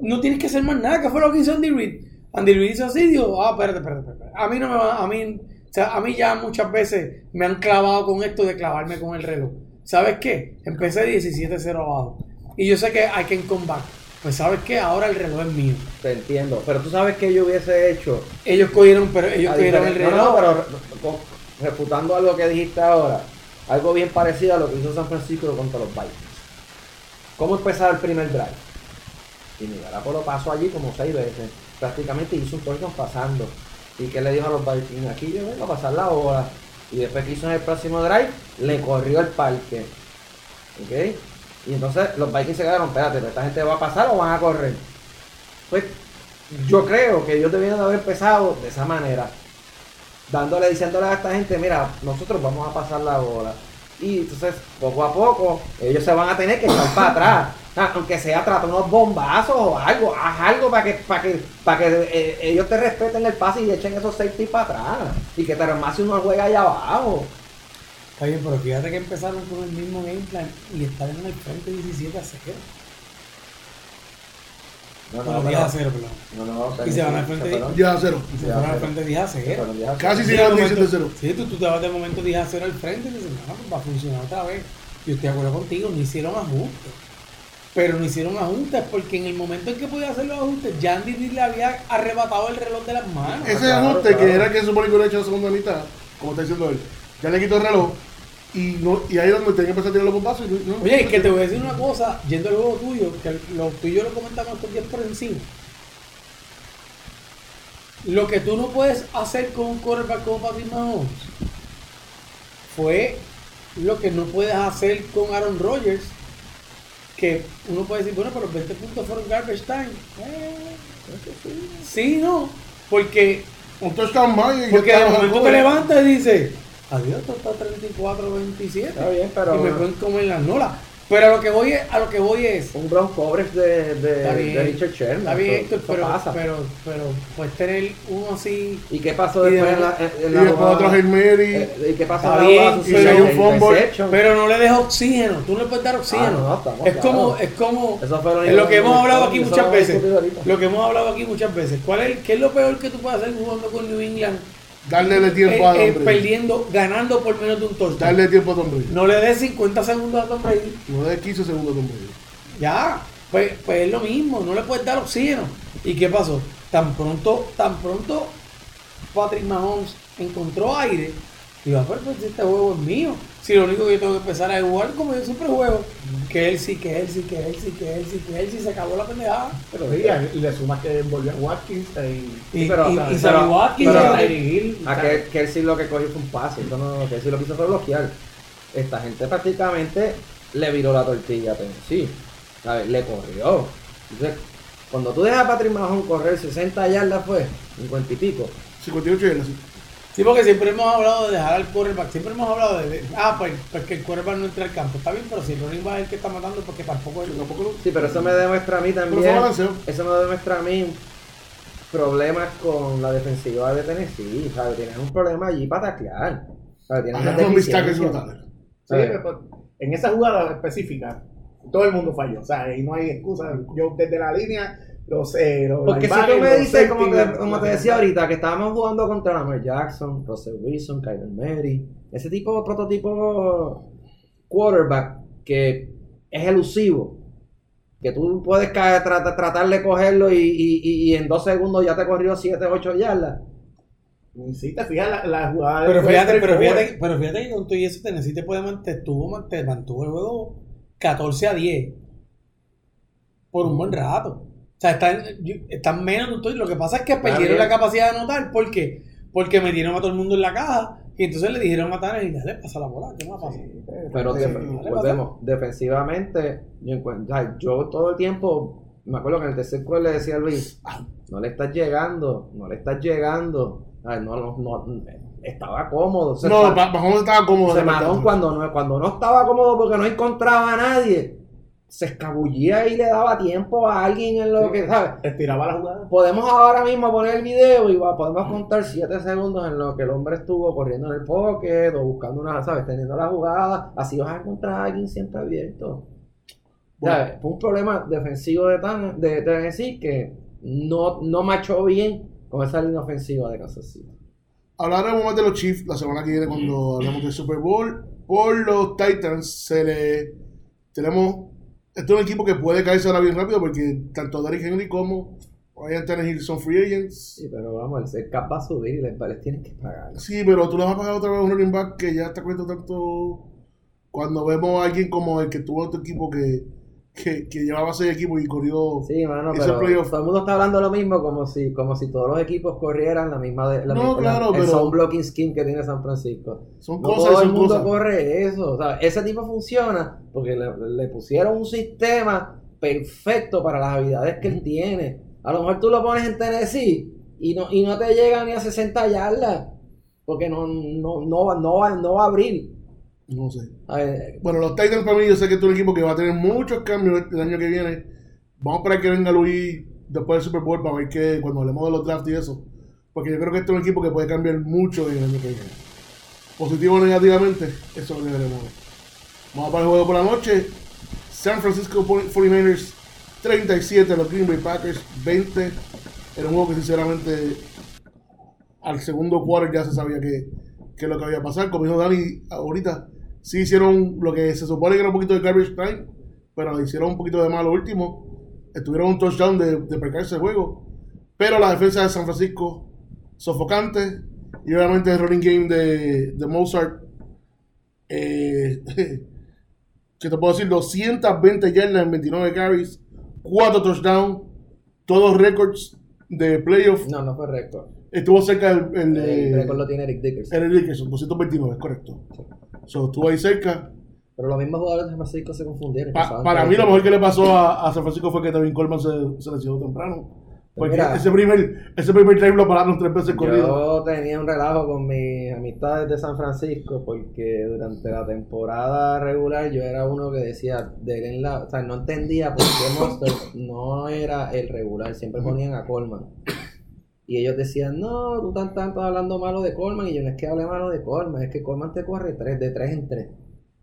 Speaker 3: No tienes que hacer más nada. ¿Qué fue lo que hizo Andy Reid? Andy Reid hizo así y dijo, ah, espérate, espérate, espérate. A mí no me va, a mí, o sea, a mí ya muchas veces me han clavado con esto de clavarme con el reloj. ¿Sabes qué? Empecé 17-0 abajo. Y yo sé que I can come back. Pues ¿sabes qué? Ahora el reloj es mío.
Speaker 4: Te entiendo. Pero tú sabes que yo hubiese hecho.
Speaker 3: Ellos cogieron, pero ellos cogieron el reloj.
Speaker 4: No, no, pero refutando algo que dijiste ahora. Algo bien parecido a lo que hizo San Francisco contra los Vikings. ¿Cómo empezaba el primer drive? Y Miguel lo pasó allí como seis veces. Prácticamente hizo un touchdown pasando. ¿Y qué le dijo a los Vikings? Aquí yo vengo a pasar la hora. Y después que hizo en el próximo drive, le corrió el parque. ¿Ok? Y entonces los Vikings se quedaron, espérate, ¿pero ¿esta gente va a pasar o van a correr? Pues yo creo que ellos debieron de haber empezado de esa manera. Dándole, diciéndole a esta gente, mira, nosotros vamos a pasar la bola. Y entonces, poco a poco, ellos se van a tener que echar para atrás. Aunque sea trata unos bombazos o algo, haz algo para que, para que, para que eh, ellos te respeten el pase y echen esos safety para atrás. Y que te remase uno juega allá abajo.
Speaker 3: Está pero fíjate que empezaron con el mismo game plan y estaban en el frente 17 a 0.
Speaker 4: No,
Speaker 3: Bueno,
Speaker 4: pero-
Speaker 3: 10 a 0, perdón.
Speaker 4: No, no,
Speaker 3: Y se van al frente de-
Speaker 4: perdón.
Speaker 1: Ya a cero.
Speaker 3: Y se
Speaker 4: Ya,
Speaker 3: fueron al frente 10 a 0.
Speaker 4: Pero ya-
Speaker 1: Casi se iban
Speaker 3: de momento-
Speaker 1: 17-0.
Speaker 3: Sí, tú, tú te vas de momento 10 a 0 al frente y dices, no, pues va a funcionar otra vez. Yo estoy de acuerdo contigo, no hicieron ajustes. Pero no hicieron ajustes porque en el momento en que podía hacer los ajustes, ya Andy Reid le había arrebatado el reloj de las manos.
Speaker 1: Ese
Speaker 4: claro,
Speaker 1: ajuste
Speaker 4: claro.
Speaker 1: que era que se supone que hubiera hecho la segunda mitad, como está diciendo él, ya le quitó el reloj y, no, y ahí es donde tenía que empezar a tirar los bombazos. Y no, no-
Speaker 3: Oye, y que te voy a decir una cosa, yendo al juego tuyo, que lo tuyo lo comentamos estos días por encima. Lo que tú no puedes hacer con un quarterback como Patrick Mahomes fue lo que no puedes hacer con Aaron Rodgers. Que uno puede decir, bueno, pero los 20 puntos fueron garbage time. Eh, sí, no. Porque,
Speaker 1: Un touchdown más y ya
Speaker 3: porque de momento te levantas y dices, adiós, esto está 34-27.
Speaker 4: Está bien, pero-
Speaker 3: Y me pueden comer las nolas. Pero a lo que voy es, a lo que voy es,
Speaker 4: Un coverage de, de,
Speaker 3: Está bien.
Speaker 4: de Richard Sherman.
Speaker 3: Está bien, Héctor, pero,
Speaker 4: pasa.
Speaker 3: pero, pero puedes tener uno así.
Speaker 4: ¿Y qué pasó
Speaker 3: Y
Speaker 4: después
Speaker 3: de-
Speaker 4: en la, en, en
Speaker 1: Y
Speaker 4: la
Speaker 1: después
Speaker 4: jugada?
Speaker 1: otro Mary.
Speaker 4: Eh, ¿Y qué pasó
Speaker 3: Está
Speaker 4: en la jugada
Speaker 1: un fumble?
Speaker 3: Pero no le des oxígeno. Tú no le puedes dar oxígeno.
Speaker 4: Ah, no, estamos
Speaker 3: es como, es como
Speaker 4: Eso fue lo
Speaker 3: es lo que hemos hablado aquí muchas veces. Lo que hemos hablado aquí muchas veces. ¿Cuál es, ¿Qué es lo peor que tú puedes hacer jugando con New England?
Speaker 1: Darle
Speaker 3: Eh,
Speaker 1: tiempo a
Speaker 3: eh,
Speaker 1: Tom Brady.
Speaker 3: perdiendo, ganando por menos de un touchdown.
Speaker 1: Darle tiempo a Tom Brady.
Speaker 3: No le des 50 segundos a Tom Brady.
Speaker 1: No de 15 segundos a Tom Brady.
Speaker 3: Ya, pues, pues es lo mismo, no le puedes dar oxígeno. ¿Y qué pasó? Tan pronto, tan pronto Patrick Mahomes encontró aire, "Ah, pues, pues este juego es mío. Si lo único que yo tengo que empezar a jugar como yo siempre juego, que él sí, que él sí, que él sí, que él sí, que él sí, se acabó la pendejada.
Speaker 2: Pero sí, y le sumas que volvió a Watkins eh, y,
Speaker 3: Y,
Speaker 4: pero,
Speaker 3: y, y salió
Speaker 4: pero-
Speaker 3: Watkins,
Speaker 4: pero-
Speaker 2: Tyreek Hill.
Speaker 4: A que, que él sí lo que cogió fue un pase. Eso no, que él sí lo que hizo fue bloquear. Esta gente prácticamente le viró la tortilla a Tennessee. ¿sabes? Le corrió. Entonces, cuando tú dejas a Patrick Mahomes correr 60 yardas fue, 50 y pico.
Speaker 1: 58 y así.
Speaker 3: Sí, porque siempre hemos hablado de dejar al quarterback, siempre hemos hablado de, ah, pues, pues que el quarterback no entre al campo. Está bien, pero si el running back es el que está matando, porque tampoco es...
Speaker 1: Tampoco lo-
Speaker 4: Sí, pero eso me demuestra a mí también. Eso me demuestra a mí problemas con la defensiva de Tennessee. ¿sabes? Tienes un problema allí para taclear. Tienes deficiencias.
Speaker 1: brutales.
Speaker 2: Sí,
Speaker 4: ¿sabes?
Speaker 2: pero en esa jugada específica, todo el mundo falló. O sea, y no hay excusa. Yo desde la línea, los. Eh, los
Speaker 4: Porque si tú me dices, como te, como te decía ahorita, que estábamos jugando contra Lamar Jackson, Russell Wilson, Kyler Murray, ese tipo de prototipo quarterback que es elusivo, que tú puedes caer, trata- tratar de cogerlo y, y- y- y en dos segundos ya te corrió 7, 8 yardas.
Speaker 2: Sí, te fijas la, la jugada.
Speaker 3: Pero fíjate, pero fíjate, pero fíjate que con y eso Tennessee te puede mantener, tuvo, mante- mantuvo el juego 14 a 10 por un buen rato. O sea, están, están menos touch. Lo que pasa es que perdieron la capacidad de anotar. ¿Por qué? Porque metieron a todo el mundo en la caja y entonces le dijeron a Tanner y dale, pasa la bola, ¿qué más pasa?
Speaker 4: Pero
Speaker 2: Sí,
Speaker 4: de-
Speaker 3: dale,
Speaker 4: volvemos, defensivamente, yo, encuentro- todo el tiempo, me acuerdo que en el tercer cuarto le decía a Luis, no le estás llegando, no le estás llegando. Ay, no, no, no, estaba cómodo. o sea,
Speaker 1: No, Mahomes estaba cómodo.
Speaker 4: se mató cuando no, cuando no estaba cómodo porque no encontraba a nadie. Se escabullía y le daba tiempo a alguien en lo
Speaker 2: Sí.
Speaker 4: que, ¿sabes?
Speaker 2: Estiraba la jugada.
Speaker 4: Podemos ahora mismo poner el video y va- podemos contar 7 segundos en lo que el hombre estuvo corriendo en el pocket o buscando una, ¿sabes? Teniendo la jugada. Así vas a encontrar a alguien siempre abierto. ¿Sabes? Fue un problema defensivo de, Tan- de Tennessee que no, no machó bien con esa línea ofensiva de Kansas City.
Speaker 1: Hablaremos más de los Chiefs la semana que viene cuando hablemos del Super Bowl. Por los Titans se le tenemos este es un equipo que puede caerse ahora bien rápido porque tanto Derrick Henry como Ryan Tannehill son free agents.
Speaker 4: Sí, pero vamos, el cap va a subir y les, les tienen que pagar.
Speaker 1: Sí, pero tú le vas a pagar otra vez a un running back que ya está cuesta tanto cuando vemos a alguien como el que tuvo otro equipo que, que, que llevaba seis equipos y corrió.
Speaker 4: Sí, mano, pero todo el mundo está hablando lo mismo como si, como si todos los equipos corrieran la misma de, la
Speaker 1: No,
Speaker 4: misma-
Speaker 1: claro,
Speaker 4: el
Speaker 1: pero-
Speaker 4: zone blocking scheme que tiene San Francisco.
Speaker 1: Son
Speaker 4: No
Speaker 1: cosas
Speaker 4: todo el mundo
Speaker 1: cosas.
Speaker 4: corre eso. O sea, ese tipo funciona porque le, le pusieron un sistema perfecto para las habilidades que él tiene. A lo mejor tú lo pones en Tennessee y no, y no te llega ni a 60 yardas porque no, no, no, va- no, va, no va a abrir.
Speaker 1: No sé.
Speaker 4: Ver,
Speaker 1: Bueno, los Titans para mí, yo sé que es un equipo que va a tener muchos cambios el año que viene. Vamos a esperar que venga Luis después del Super Bowl para ver que cuando hablemos de los drafts y eso. Porque yo creo que este es un equipo que puede cambiar mucho en el año que viene. Positivo o negativamente, eso es lo que veremos. Vamos para el juego por la noche. San Francisco 49ers 37, los Green Bay Packers 20. Era un juego que sinceramente al segundo quarter ya se sabía que, que lo que había pasado. Como dijo Dani ahorita, sí hicieron lo que se supone que era un poquito de garbage time, pero hicieron un poquito de malo último. Estuvieron un touchdown de, de percarse el juego. Pero la defensa de San Francisco, sofocante. Y obviamente el running game de, de Mozart, eh, *laughs* que te puedo decir, 220 yardas en 29 carries, 4 touchdowns, todos récords de playoff.
Speaker 4: no, no fue récord.
Speaker 1: Estuvo cerca el, el,
Speaker 4: El
Speaker 1: de-
Speaker 4: récord lo tiene Eric Dickerson.
Speaker 1: Eric Dickerson, 229, es correcto. So, estuvo ahí cerca.
Speaker 4: Pero los mismos jugadores de San Francisco se confundieron.
Speaker 1: Pa- para mí lo mejor que le pasó a, a San Francisco fue que Tevin Coleman se, se lesionó temprano. Porque
Speaker 4: Mira.
Speaker 1: ese primer, ese primer drive lo pararon tres veces corrido.
Speaker 4: Yo tenía un relajo con mis amistades de San Francisco porque durante la temporada regular yo era uno que decía, denle la, o sea, no entendía por qué Monster *coughs* no era el regular, siempre ponían a Coleman. Y ellos decían, no, tú tan tanto hablando malo de Coleman. Y yo no es que hable malo de Coleman, es que Coleman te corre tres, de tres en tres.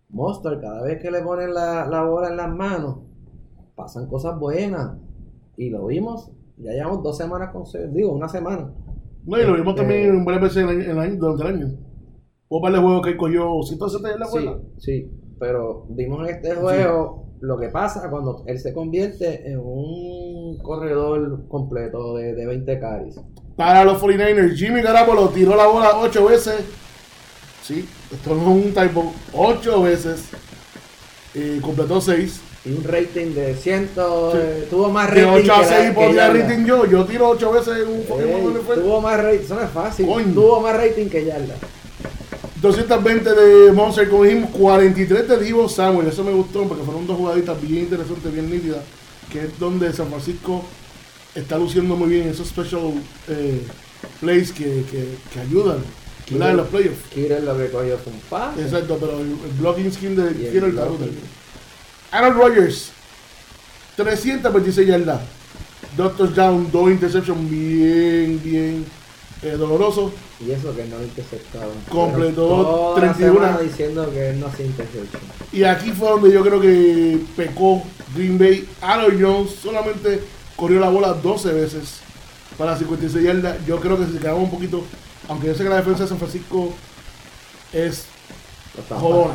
Speaker 4: Monster, cada vez que le ponen la, la bola en las manos, pasan cosas buenas. Y lo vimos, ya llevamos dos semanas con, digo, una semana.
Speaker 1: No, y lo vimos
Speaker 4: Eh,
Speaker 1: también varias veces en el, en el año, durante el año. Hubo varios juegos que cogió 170 en la
Speaker 4: Sí,
Speaker 1: bola.
Speaker 4: sí, pero vimos en este juego lo que pasa cuando él se convierte en un corredor completo de, de 20 carries.
Speaker 1: Para los 49ers, Jimmy Garoppolo tiró la bola 8 veces. Sí, esto no es un typo. 8 veces. Y completó 6.
Speaker 4: Y un rating de 100, eh, tuvo más
Speaker 1: De
Speaker 4: rating
Speaker 1: 8 a
Speaker 4: que la-
Speaker 1: 6
Speaker 4: que
Speaker 1: podía rating yo. Yo tiro 8 veces en un montón de
Speaker 4: tuvo más rating, eso no es fácil.
Speaker 1: Coño.
Speaker 4: Tuvo más rating que yarda.
Speaker 1: 220 de Monster, como dijimos, 43 de Divo Samuel. Eso me gustó porque fueron dos jugaditas bien interesantes, bien nítidas. Que es donde San Francisco está luciendo muy bien esos special eh, plays que, que, que ayudan ¿verdad? en los playoffs.
Speaker 4: Kirill lo que cogió fue un pase.
Speaker 1: Exacto, pero el, el blocking skin de
Speaker 4: el blocking.
Speaker 1: Taruto. Aaron Rodgers, 326 yardas, dos touchdowns, dos interceptions bien, bien eh, dolorosos.
Speaker 4: Y eso que no interceptado.
Speaker 1: Completó
Speaker 4: Pero toda la
Speaker 1: 31.
Speaker 4: semana diciendo que no hace interception.
Speaker 1: Y aquí fue donde yo creo que pecó Green Bay. Aaron Jones solamente corrió la bola 12 veces para 56 yardas. Yo creo que si se quedaba un poquito, aunque yo sé que la defensa de San Francisco es,
Speaker 4: parando.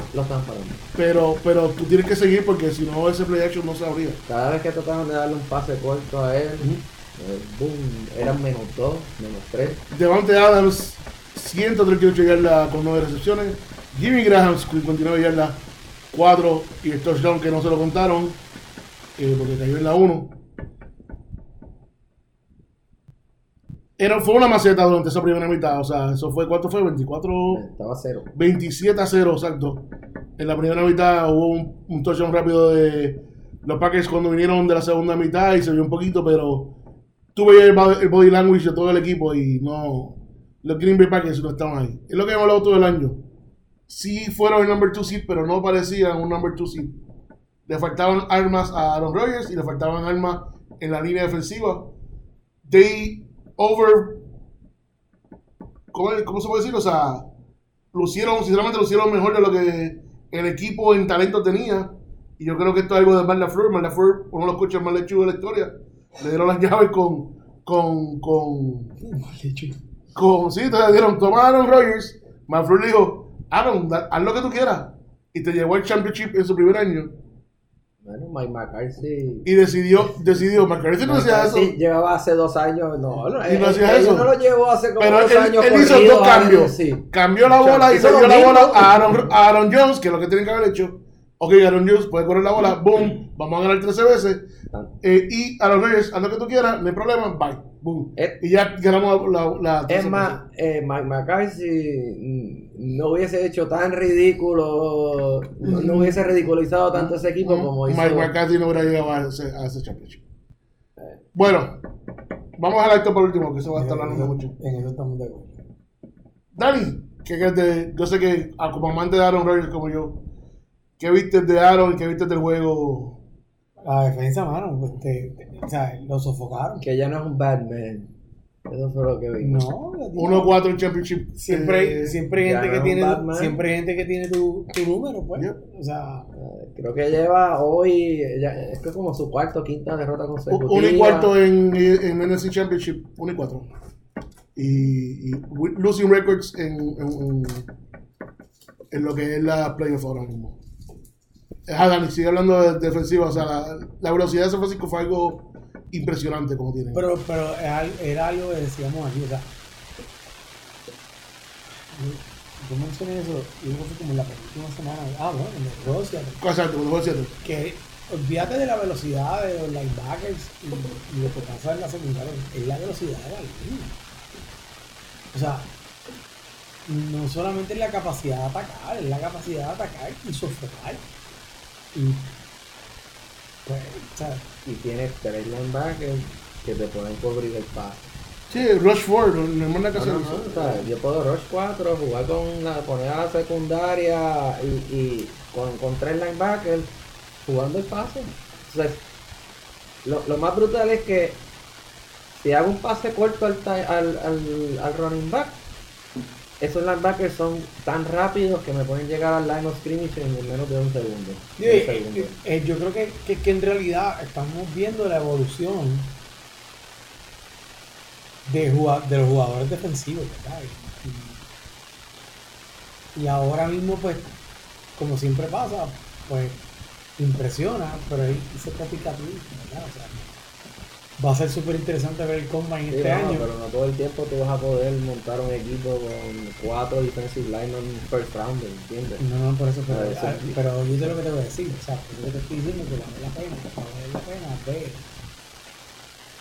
Speaker 1: pero, pero tú tienes que seguir porque si no ese play action no se abría.
Speaker 4: Cada vez que trataron de darle un pase corto a él, boom, eran menos 2, menos 3.
Speaker 1: Devante Adams, 138 yardas con 9 recepciones. Jimmy Graham, 59 yardas, 4 y el touchdown que no se lo contaron eh, porque cayó en la 1. Era, fue una maceta durante esa primera mitad, o sea, eso fue, ¿cuánto fue? 24,
Speaker 4: Estaba cero.
Speaker 1: 27 a 0, exacto. En la primera mitad hubo un, un touchdown rápido de los Packers cuando vinieron de la segunda mitad y se vio un poquito, pero tú veías el, el body language de todo el equipo y no. Los Green Bay Packers no estaban ahí. Es lo que hemos hablado todo el año. Sí fueron el number 2 seed, pero no parecían un number 2 seed. le faltaban armas a Aaron Rodgers y le faltaban armas en la línea defensiva. They over. ¿Cómo, cómo se puede decir? O sea, lucieron, sinceramente, lucieron mejor de lo que el equipo en talento tenía. Y yo creo que esto es algo de Matt LaFleur. Matt LaFleur, uno de los coaches más lechudos de la historia, le dieron las llaves con. con. con. con sí, te dieron, toma a Aaron Rodgers. LaFleur le dijo, Aaron, da- haz lo que tú quieras. Y te llevó el championship en su primer año.
Speaker 4: Bueno, Mike McCarthy.
Speaker 1: Y decidió, decidió, McCarthy no hacía eso.
Speaker 4: Llevaba hace dos años. No, no,
Speaker 1: Y no
Speaker 4: él-
Speaker 1: hacía
Speaker 4: él
Speaker 1: eso.
Speaker 4: no lo llevó hace como
Speaker 1: Pero
Speaker 4: dos
Speaker 1: él,
Speaker 4: años.
Speaker 1: él hizo dos cambios.
Speaker 4: Sí.
Speaker 1: Cambió la bola y le dio la bola a Aaron, a Aaron Jones, que es lo que tienen que haber hecho. Ok, Aaron Jones puede correr la bola, boom, vamos a ganar 13 veces. Eh, y Aaron Rodgers, haz lo que tú quieras, no hay problema, bye, boom.
Speaker 4: Eh,
Speaker 1: y ya ganamos la. la, la
Speaker 4: Es más, eh, Mike McCarthy mm, no hubiese hecho tan ridículo, no, no hubiese ridiculizado tanto ese equipo como hizo.
Speaker 1: Mike McCarthy no hubiera llegado a ese, a ese championship. Bueno, vamos al acto por último, que eso va a estar hablando mucho.
Speaker 3: En eso estamos de acuerdo.
Speaker 1: Dani, que, que de- yo sé que ah, como amante de Aaron Rodgers como yo, ¿qué viste de Aaron y qué viste del juego?
Speaker 3: La defensa, mano, pues, te- te- o sea, lo sofocaron.
Speaker 4: Que ya no es un Batman. Eso fue lo que vimos.
Speaker 3: No, ya tiene-
Speaker 1: 1-4 en championship.
Speaker 3: Siempre, hay-
Speaker 1: eh,
Speaker 3: siempre gente
Speaker 4: no
Speaker 3: que tiene,
Speaker 4: Batman.
Speaker 3: siempre hay gente que tiene tu, tu número, pues.
Speaker 1: Yep.
Speaker 3: O sea,
Speaker 4: Creo que lleva hoy, ya, es como su cuarta o quinta derrota consecutiva.
Speaker 1: 1 y cuarto en, en NFC Championship, 1 y 4. Y, y losing records en, en, en- en lo que es la playoff ahora mismo. Ah, Dani, sigue hablando de defensiva. O sea, la, la velocidad de San Francisco fue algo impresionante como tiene.
Speaker 3: pero, pero era, al- era algo que decíamos aquí, o sea. Yo mencioné eso, yo creo que fue como en la penúltima semana. Ah, bueno, en el Rusia,
Speaker 1: Exacto, decía tú.
Speaker 3: que olvídate de la velocidad de los linebackers y, y lo que pasa en la secundaria, es la velocidad de la línea. O sea, no solamente es la capacidad de atacar, es la capacidad de atacar y sofocar. Y pues, o sea,
Speaker 4: Y tienes tres linebackers que te pueden cubrir el pase.
Speaker 1: Sí, Rush Ford, no más nada que
Speaker 4: No,
Speaker 1: hacer.
Speaker 4: no, no, o sea, yo puedo rush 4, jugar con la, poner a la secundaria y, y con, con tres linebackers jugando el pase. Entonces, lo, lo más brutal es que si hago un pase corto al, al, al, al running back, esos linebackers son tan rápidos que me pueden llegar al line of scrimmage en menos de un segundo. Un
Speaker 3: eh,
Speaker 4: segundo.
Speaker 3: eh, eh, yo creo que, que, que en realidad estamos viendo la evolución de, de los jugadores defensivos, ¿verdad? Y, y ahora mismo, pues, como siempre pasa, pues impresiona, pero ahí se copycat ¿verdad? O sea, va a ser súper interesante ver el combine
Speaker 4: Sí,
Speaker 3: este
Speaker 4: no,
Speaker 3: año.
Speaker 4: pero no todo el tiempo tú vas a poder montar un equipo con cuatro defensive linemen first round, ¿entiendes?
Speaker 3: No, no, por eso, pero,
Speaker 4: eso
Speaker 3: ah,
Speaker 4: sí.
Speaker 3: pero yo sé lo que te voy a decir, o sea, eso te estoy diciendo que vale la pena, vale la pena ver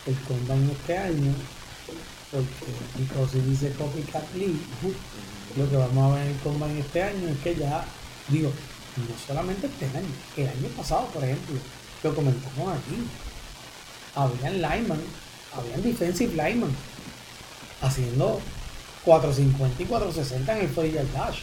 Speaker 3: el combine este año, porque si dice Copycat League, lo que vamos a ver en el combine este año es que ya, digo, no solamente este año, el año pasado, por ejemplo, lo comentamos aquí, habían lineman, habían defensive lineman, haciendo 450 y 460 en el 40 yard dash.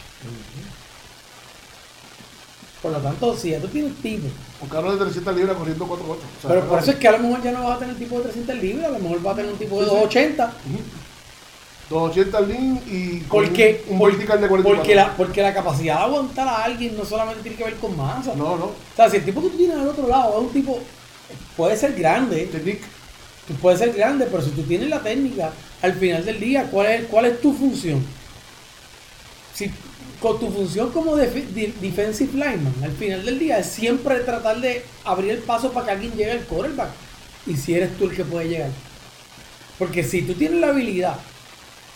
Speaker 3: Por lo tanto, si ya tú tienes tipo,
Speaker 1: Un carro de 300 libras corriendo 4 8
Speaker 3: pero por eso es que a lo mejor ya no vas a tener tipo de 300 libras, a lo mejor vas a tener un tipo de 280.
Speaker 1: 280 lean y
Speaker 3: Porque,
Speaker 1: un, un
Speaker 3: por-
Speaker 1: vertical de 44.
Speaker 3: porque, la, porque la capacidad de aguantar a alguien no solamente tiene que ver con masa.
Speaker 1: No, no.
Speaker 3: O sea, si el tipo que tú tienes al otro lado es un tipo, puede ser grande,
Speaker 1: Technique.
Speaker 3: tú puedes ser grande, pero si tú tienes la técnica, al final del día, ¿cuál es, cuál es tu función? Si, con tu función como defensive lineman, al final del día es siempre tratar de abrir el paso para que alguien llegue al quarterback. Y si eres tú el que puede llegar. Porque si tú tienes la habilidad,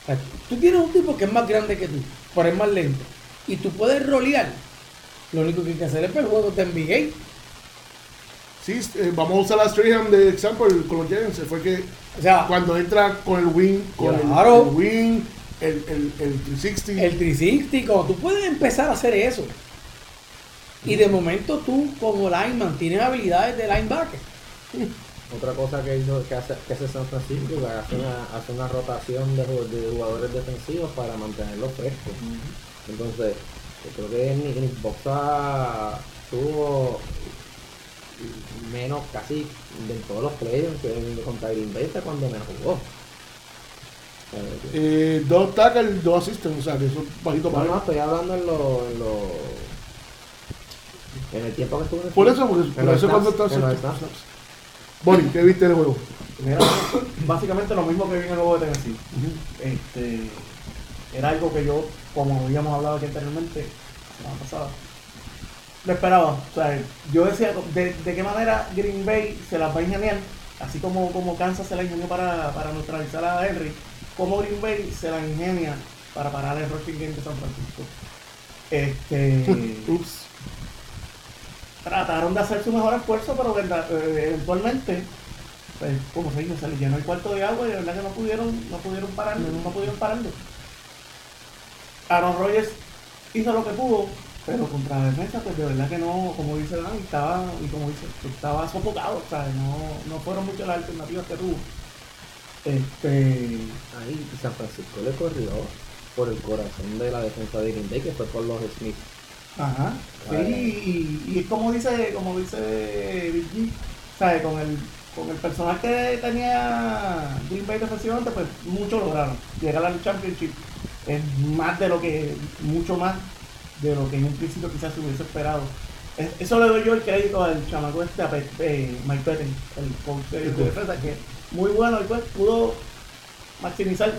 Speaker 3: o sea, tú tienes un tipo que es más grande que tú, pero es más lento, y tú puedes rolear, lo único que hay que hacer es ver juegos de NBA.
Speaker 1: Sí, eh, vamos a usar a Strahan de ejemplo con los Giants. Fue que
Speaker 3: O sea,
Speaker 1: cuando entra con el wing, con el-
Speaker 3: Claro.
Speaker 1: el, wing, el, el, el 360.
Speaker 3: el 360, como tú puedes empezar a hacer eso. Y de momento tú, como lineman, tienes habilidades de linebacker. *laughs*
Speaker 4: Otra cosa que hizo que hace, que hace San Francisco que hace una, hace una rotación de, ju- de jugadores defensivos para mantenerlos frescos. Entonces, yo creo que Nick, Nick Bosa tuvo menos casi de todos los playoffs que contra Green Bay fue cuando menos jugó. Eh,
Speaker 1: dos tackles, dos assistants, o sea, que eso es bajito
Speaker 4: No,
Speaker 1: para
Speaker 4: no,
Speaker 1: él.
Speaker 4: estoy hablando en lo, en lo en el tiempo que estuve en el
Speaker 1: Por eso, porque por
Speaker 4: los
Speaker 1: eso cuando estás.
Speaker 4: los.
Speaker 1: Bonnie, ¿qué viste del juego?
Speaker 2: Mira, básicamente lo mismo que vi en el juego de Tennessee. Este, era algo que yo, como habíamos hablado aquí anteriormente, la semana pasada, lo esperaba. O sea, yo decía, de, de qué manera Green Bay se las va a ingeniar, así como, como Kansas se la ingenió para, para neutralizar a Henry, como Green Bay se la ingenia para parar el rushing game de San Francisco. Este, *laughs*
Speaker 1: Ups.
Speaker 2: trataron de hacer su mejor esfuerzo, pero eh, eventualmente, pues, como se dice, se les llenó el cuarto de agua y de verdad que no pudieron, no pudieron pararlo, no pudieron pararlo. Aaron Rodgers hizo lo que pudo, pero contra la defensa, pues de verdad que no, como dice Dan, estaba, y como dice, estaba sofocado, sea, no, no fueron muchas las alternativas que tuvo. Este,
Speaker 4: Ahí San Francisco le corrió por el corazón de la defensa de Green Bay, que fue por los Smith.
Speaker 2: Ajá. Sí, y, y es como dice, como dice Big ¿sabes? Con el, con el personal que tenía Green Bay defensivamente, pues mucho lograron. Llegar al Championship es más de lo que, mucho más de lo que en un principio quizás se hubiese esperado. Es- Eso le doy yo el crédito al chamaco este, a Pe- eh, Mike Petten, el coach de, de defensa, que muy bueno y pues pudo maximizar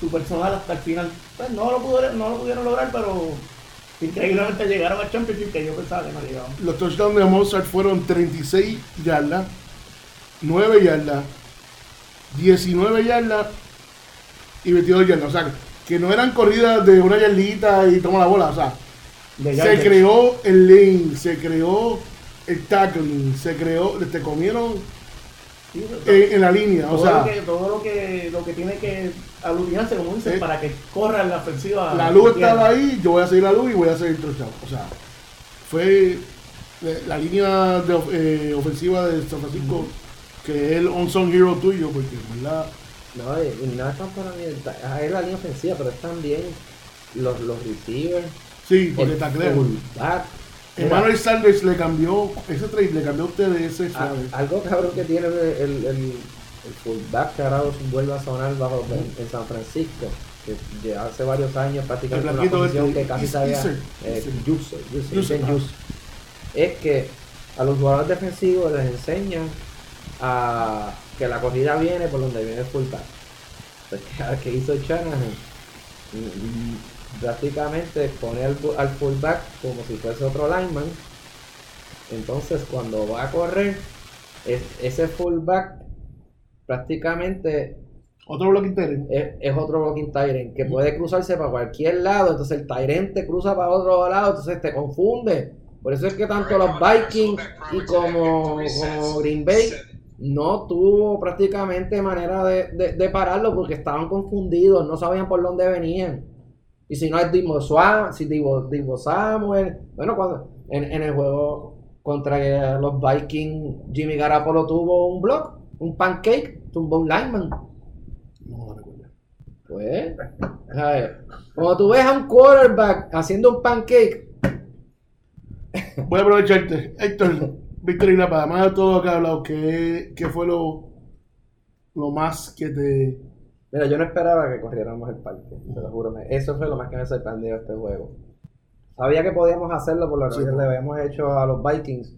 Speaker 2: su personal hasta el final. Pues no lo, pudo, no lo pudieron lograr, pero increíblemente llegaron al Championship que yo pensaba que no llegaban.
Speaker 1: Los touchdowns de Mozart fueron 36 yardas, 9 yardas, 19 yardas y 22 yardas. O sea, que no eran corridas de una yardita y toma la bola. O sea, Se creó el lane, se creó el tackling, se creó, te comieron
Speaker 2: Sí,
Speaker 1: en, en la línea. O
Speaker 2: todo,
Speaker 1: sea,
Speaker 2: lo que, todo lo que lo que tiene que aglutinarse, como dicen,
Speaker 1: Sí.
Speaker 2: para que corra la ofensiva.
Speaker 1: la luz estaba ahí, yo voy a seguir la luz y voy a seguir touchdown. O sea, fue eh, la línea de, eh, ofensiva de San Francisco, que es el on-song hero tuyo, porque, ¿verdad?
Speaker 4: No, y no es tanto la línea, ah, es la línea ofensiva, pero es también los, los receivers,
Speaker 1: Sí, porque
Speaker 4: fullback. Mira,
Speaker 1: Emmanuel Sanders le cambió, ese trade le cambió a ustedes ese
Speaker 4: a-
Speaker 1: suave.
Speaker 4: algo cabrón que tiene el, el, el, el fullback que ahora vuelve a sonar bajo en, en San Francisco, que ya hace varios años prácticamente una posición
Speaker 1: este,
Speaker 4: que casi sabía eh, es que a los jugadores defensivos les enseñan a que la corrida viene por donde viene el fullback. Entonces, *laughs* ¿qué hizo Shanahan? Prácticamente pone al, al fullback como si fuese otro lineman. Entonces, cuando va a correr, es- ese fullback prácticamente
Speaker 1: Otro
Speaker 4: es, es otro blocking Tyrant que puede cruzarse para cualquier lado. Entonces el Tyrant te cruza para otro lado, entonces te confunde. Por eso es que tanto los Vikings y como, como Green Bay no tuvo prácticamente manera de, de- de pararlo porque estaban confundidos, no sabían por dónde venían. Y si no es Divo, si Divo, Samuel, bueno, cuando en, en el juego contra los Vikings, Jimmy Garapolo tuvo un block, un pancake, tumbó un lineman.
Speaker 1: No recuerdo.
Speaker 4: Pues, a ver, cuando tú ves a un quarterback haciendo un pancake,
Speaker 1: Voy a aprovecharte. Héctor, Víctor y Napa, además de todo lo que ha hablado, ¿qué, qué fue lo, lo más que te...
Speaker 4: mira, yo no esperaba que corriéramos el parque, te lo juro. Eso fue lo más que me sorprendió este juego. Sabía que podíamos hacerlo por lo que
Speaker 1: Sí.
Speaker 4: le habíamos hecho a los Vikings,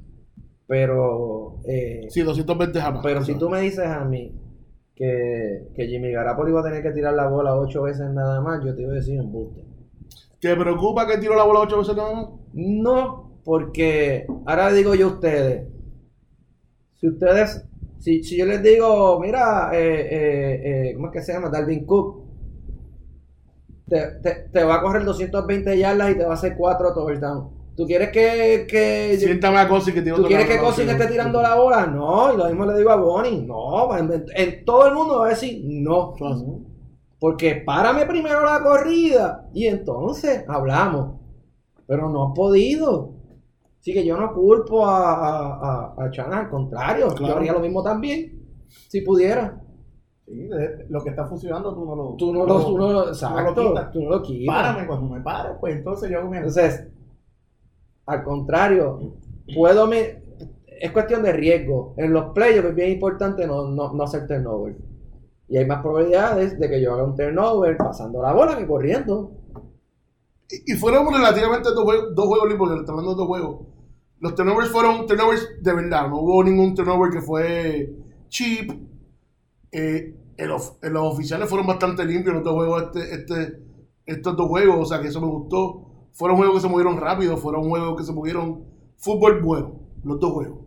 Speaker 4: pero, eh,
Speaker 1: Sí, 220 jamás.
Speaker 4: pero si tú me dices a mí que, que Jimmy Garapolo iba a tener que tirar la bola ocho veces nada más, yo te iba a decir embuste.
Speaker 1: ¿Te preocupa que tiró la bola ocho veces nada más?
Speaker 4: No, porque ahora digo yo a ustedes, si ustedes, si, si yo les digo, mira, eh, eh, eh, ¿cómo es que se llama? Dalvin Cook, te, te, te va a correr 220 yardas y te va a hacer 4 touchdowns. ¿Tú quieres que, que
Speaker 1: Siéntame a Cosi que tiró
Speaker 4: ¿Tú quieres que
Speaker 1: sí,
Speaker 4: esté tirando la bola? No, y lo mismo le digo a Bonnie. No, en, en todo el mundo va a decir no. Porque párame primero la corrida y entonces hablamos. Pero no ha podido. Así que yo no culpo a, a, a, a Chana, al contrario. Yo haría lo mismo también. Si pudiera.
Speaker 2: Sí, de- lo que está funcionando tú no lo.
Speaker 4: Tú no lo, tú no lo, exacto,
Speaker 2: quitas.
Speaker 4: tú no lo quitas.
Speaker 2: Párame cuando me pare, pues entonces yo hago mi
Speaker 4: Entonces, al contrario, puedo me, es cuestión de riesgo. En los playoffs es bien importante no, no, no hacer turnover. Y hay más probabilidades de que yo haga un turnover pasando la bola que corriendo.
Speaker 1: Y, y fueron relativamente dos juegos, dos juegos libres, porque estamos hablando de dos juegos. Los turnovers fueron turnovers de verdad, no hubo ningún turnover que fue cheap. Eh, el of- eh, los oficiales fueron bastante limpios los dos juegos, este, este, estos dos juegos, o sea que eso me gustó. Fueron juegos que se movieron rápido, fueron juegos que se movieron fútbol bueno, los dos juegos.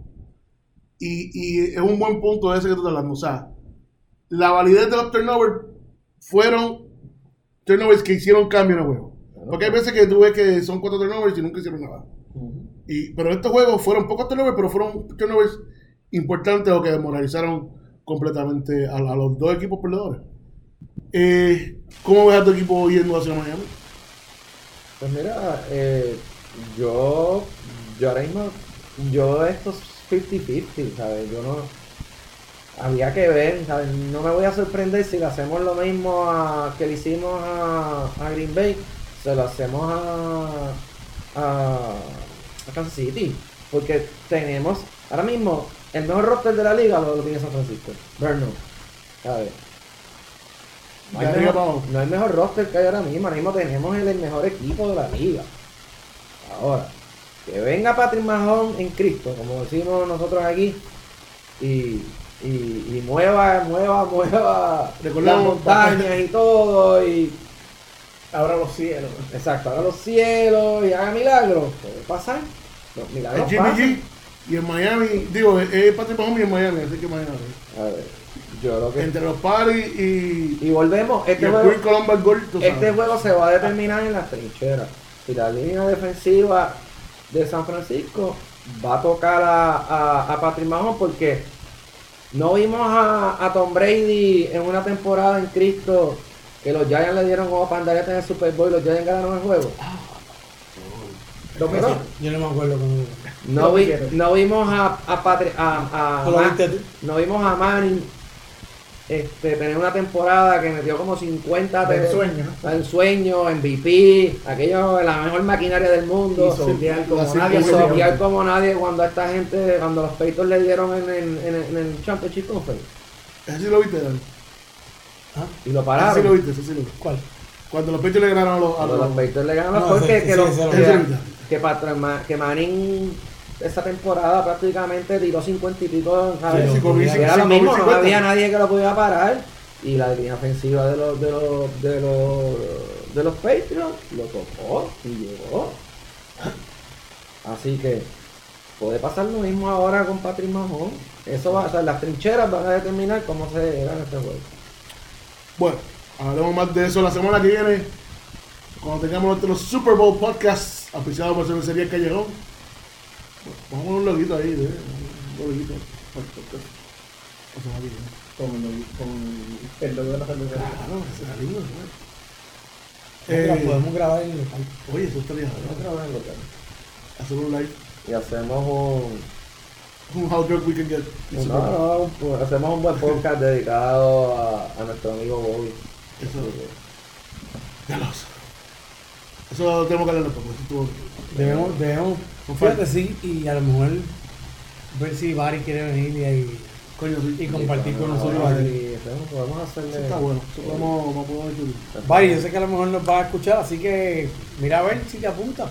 Speaker 1: Y, y es un buen punto ese que tú estás hablando, o sea, la validez de los turnovers fueron turnovers que hicieron cambio en el juego. Porque hay veces que tú ves que son cuatro turnovers y nunca hicieron nada. Y, pero estos juegos fueron pocos turnovers, pero fueron turnovers importantes o que desmoralizaron completamente a, a los dos equipos perdedores. Eh, ¿Cómo ves a tu equipo yendo hacia Miami?
Speaker 4: Pues mira, eh, yo, yo ahora mismo, yo estos 50-50, ¿sabes? Yo no, había que ver, ¿sabes? No me voy a sorprender si le hacemos lo mismo a, que le hicimos a, a Green Bay, se lo hacemos a, a, a Kansas City, porque tenemos, ahora mismo, el mejor roster de la liga lo, lo tiene San Francisco, Vernon, ¿sabes? No hay, mejor, no hay mejor roster que hay ahora mismo. Ahora mismo tenemos el, el mejor equipo de la liga. Ahora, que venga Patrick Mahon en Cristo, como decimos nosotros aquí, y, y, y mueva, mueva, *laughs* mueva las montañas y todo, y
Speaker 2: Ahora los cielos.
Speaker 4: exacto, haga los cielos y haga milagros. Puede pasar. Milagros
Speaker 1: Es Jimmy. G y en Miami, digo, es es Patrick Mahomes y en Miami, así que Miami.
Speaker 4: A ver, yo lo que.
Speaker 1: Entre los paris y,
Speaker 4: Y volvemos, este
Speaker 1: el
Speaker 4: juego.
Speaker 1: Columbus Gold,
Speaker 4: Este juego se va a determinar en las trincheras. Si la línea defensiva de San Francisco va a tocar a, a, a Patrick Mahomes porque no vimos a, a Tom Brady en una temporada en Cristo que los Giants le dieron como pandereta en el Super Bowl y los Giants ganaron el juego. ¿Lo miró?
Speaker 3: Yo no me acuerdo cómo.
Speaker 4: No, vi- no vimos a, a, Patri- a, a
Speaker 3: ¿Tú lo
Speaker 4: Ma- no vimos a Manning este, tener una temporada que metió como 50
Speaker 2: De ensueño.
Speaker 4: en sueño, MVP, aquello la mejor maquinaria del mundo.
Speaker 2: Y soquear como
Speaker 1: Así
Speaker 2: nadie.
Speaker 4: Y
Speaker 1: como
Speaker 4: nadie cuando a esta gente, cuando los Peitos le dieron en, el- en, el- en el Championship ¿cómo fue?
Speaker 1: Ese sí lo viste, Dani.
Speaker 3: ¿Ah?
Speaker 4: Y lo
Speaker 1: Ese sí lo
Speaker 4: pararon.
Speaker 1: viste, ese sí lo viste.
Speaker 3: ¿Cuál?
Speaker 1: Cuando los pechos le ganaron a los... A
Speaker 4: Cuando
Speaker 1: los
Speaker 4: los Peitos le ganaron
Speaker 3: No,
Speaker 4: fue que,
Speaker 3: ese-
Speaker 4: que,
Speaker 3: ese-
Speaker 4: los- que- Patrick Ma- que Manning esa temporada prácticamente tiró 50 y pico, ¿sabes?
Speaker 3: Sí,
Speaker 4: era lo mismo, no había nadie que lo pudiera parar. Y la línea ofensiva de los, de los, de los, de los Patriots lo tocó y llegó. Así que puede pasar lo mismo ahora con Patrick Mahomes. Eso va, o sea, las trincheras van a determinar cómo se gana este juego.
Speaker 1: Bueno, hablaremos más de eso la semana que viene. Cuando tengamos nuestro Super Bowl podcast, auspiciado por Cervecería Callejón. Vamos a un loguito ahí, ¿eh? Un loguito. el semana que viene.
Speaker 2: Con, el logo de la cervecería.
Speaker 1: Claro, ese era lindo, ¿no?
Speaker 3: La
Speaker 1: Eh,
Speaker 3: podemos grabar en el local.
Speaker 1: Oye, eso estaría bueno. Hacer un live.
Speaker 4: Y hacemos un,
Speaker 1: Un how drunk we can get.
Speaker 4: no, no, un- hacemos un buen podcast dedicado a, a nuestro amigo Bobby.
Speaker 1: Eso. Ya lo sé. Eso tenemos que hablar después. porque eso estuvo-
Speaker 3: Debemos, debemos, fíjate, sí, y a lo mejor ver si Barry quiere venir y, ahí-
Speaker 1: Coño,
Speaker 3: y compartir con nosotros
Speaker 4: y
Speaker 3: aquí.
Speaker 4: podemos hacerle
Speaker 1: Eso está bueno. Eso podemos, vamos a.
Speaker 3: Barry, yo sé que a lo mejor nos va a escuchar, así que mira a ver si te apunta.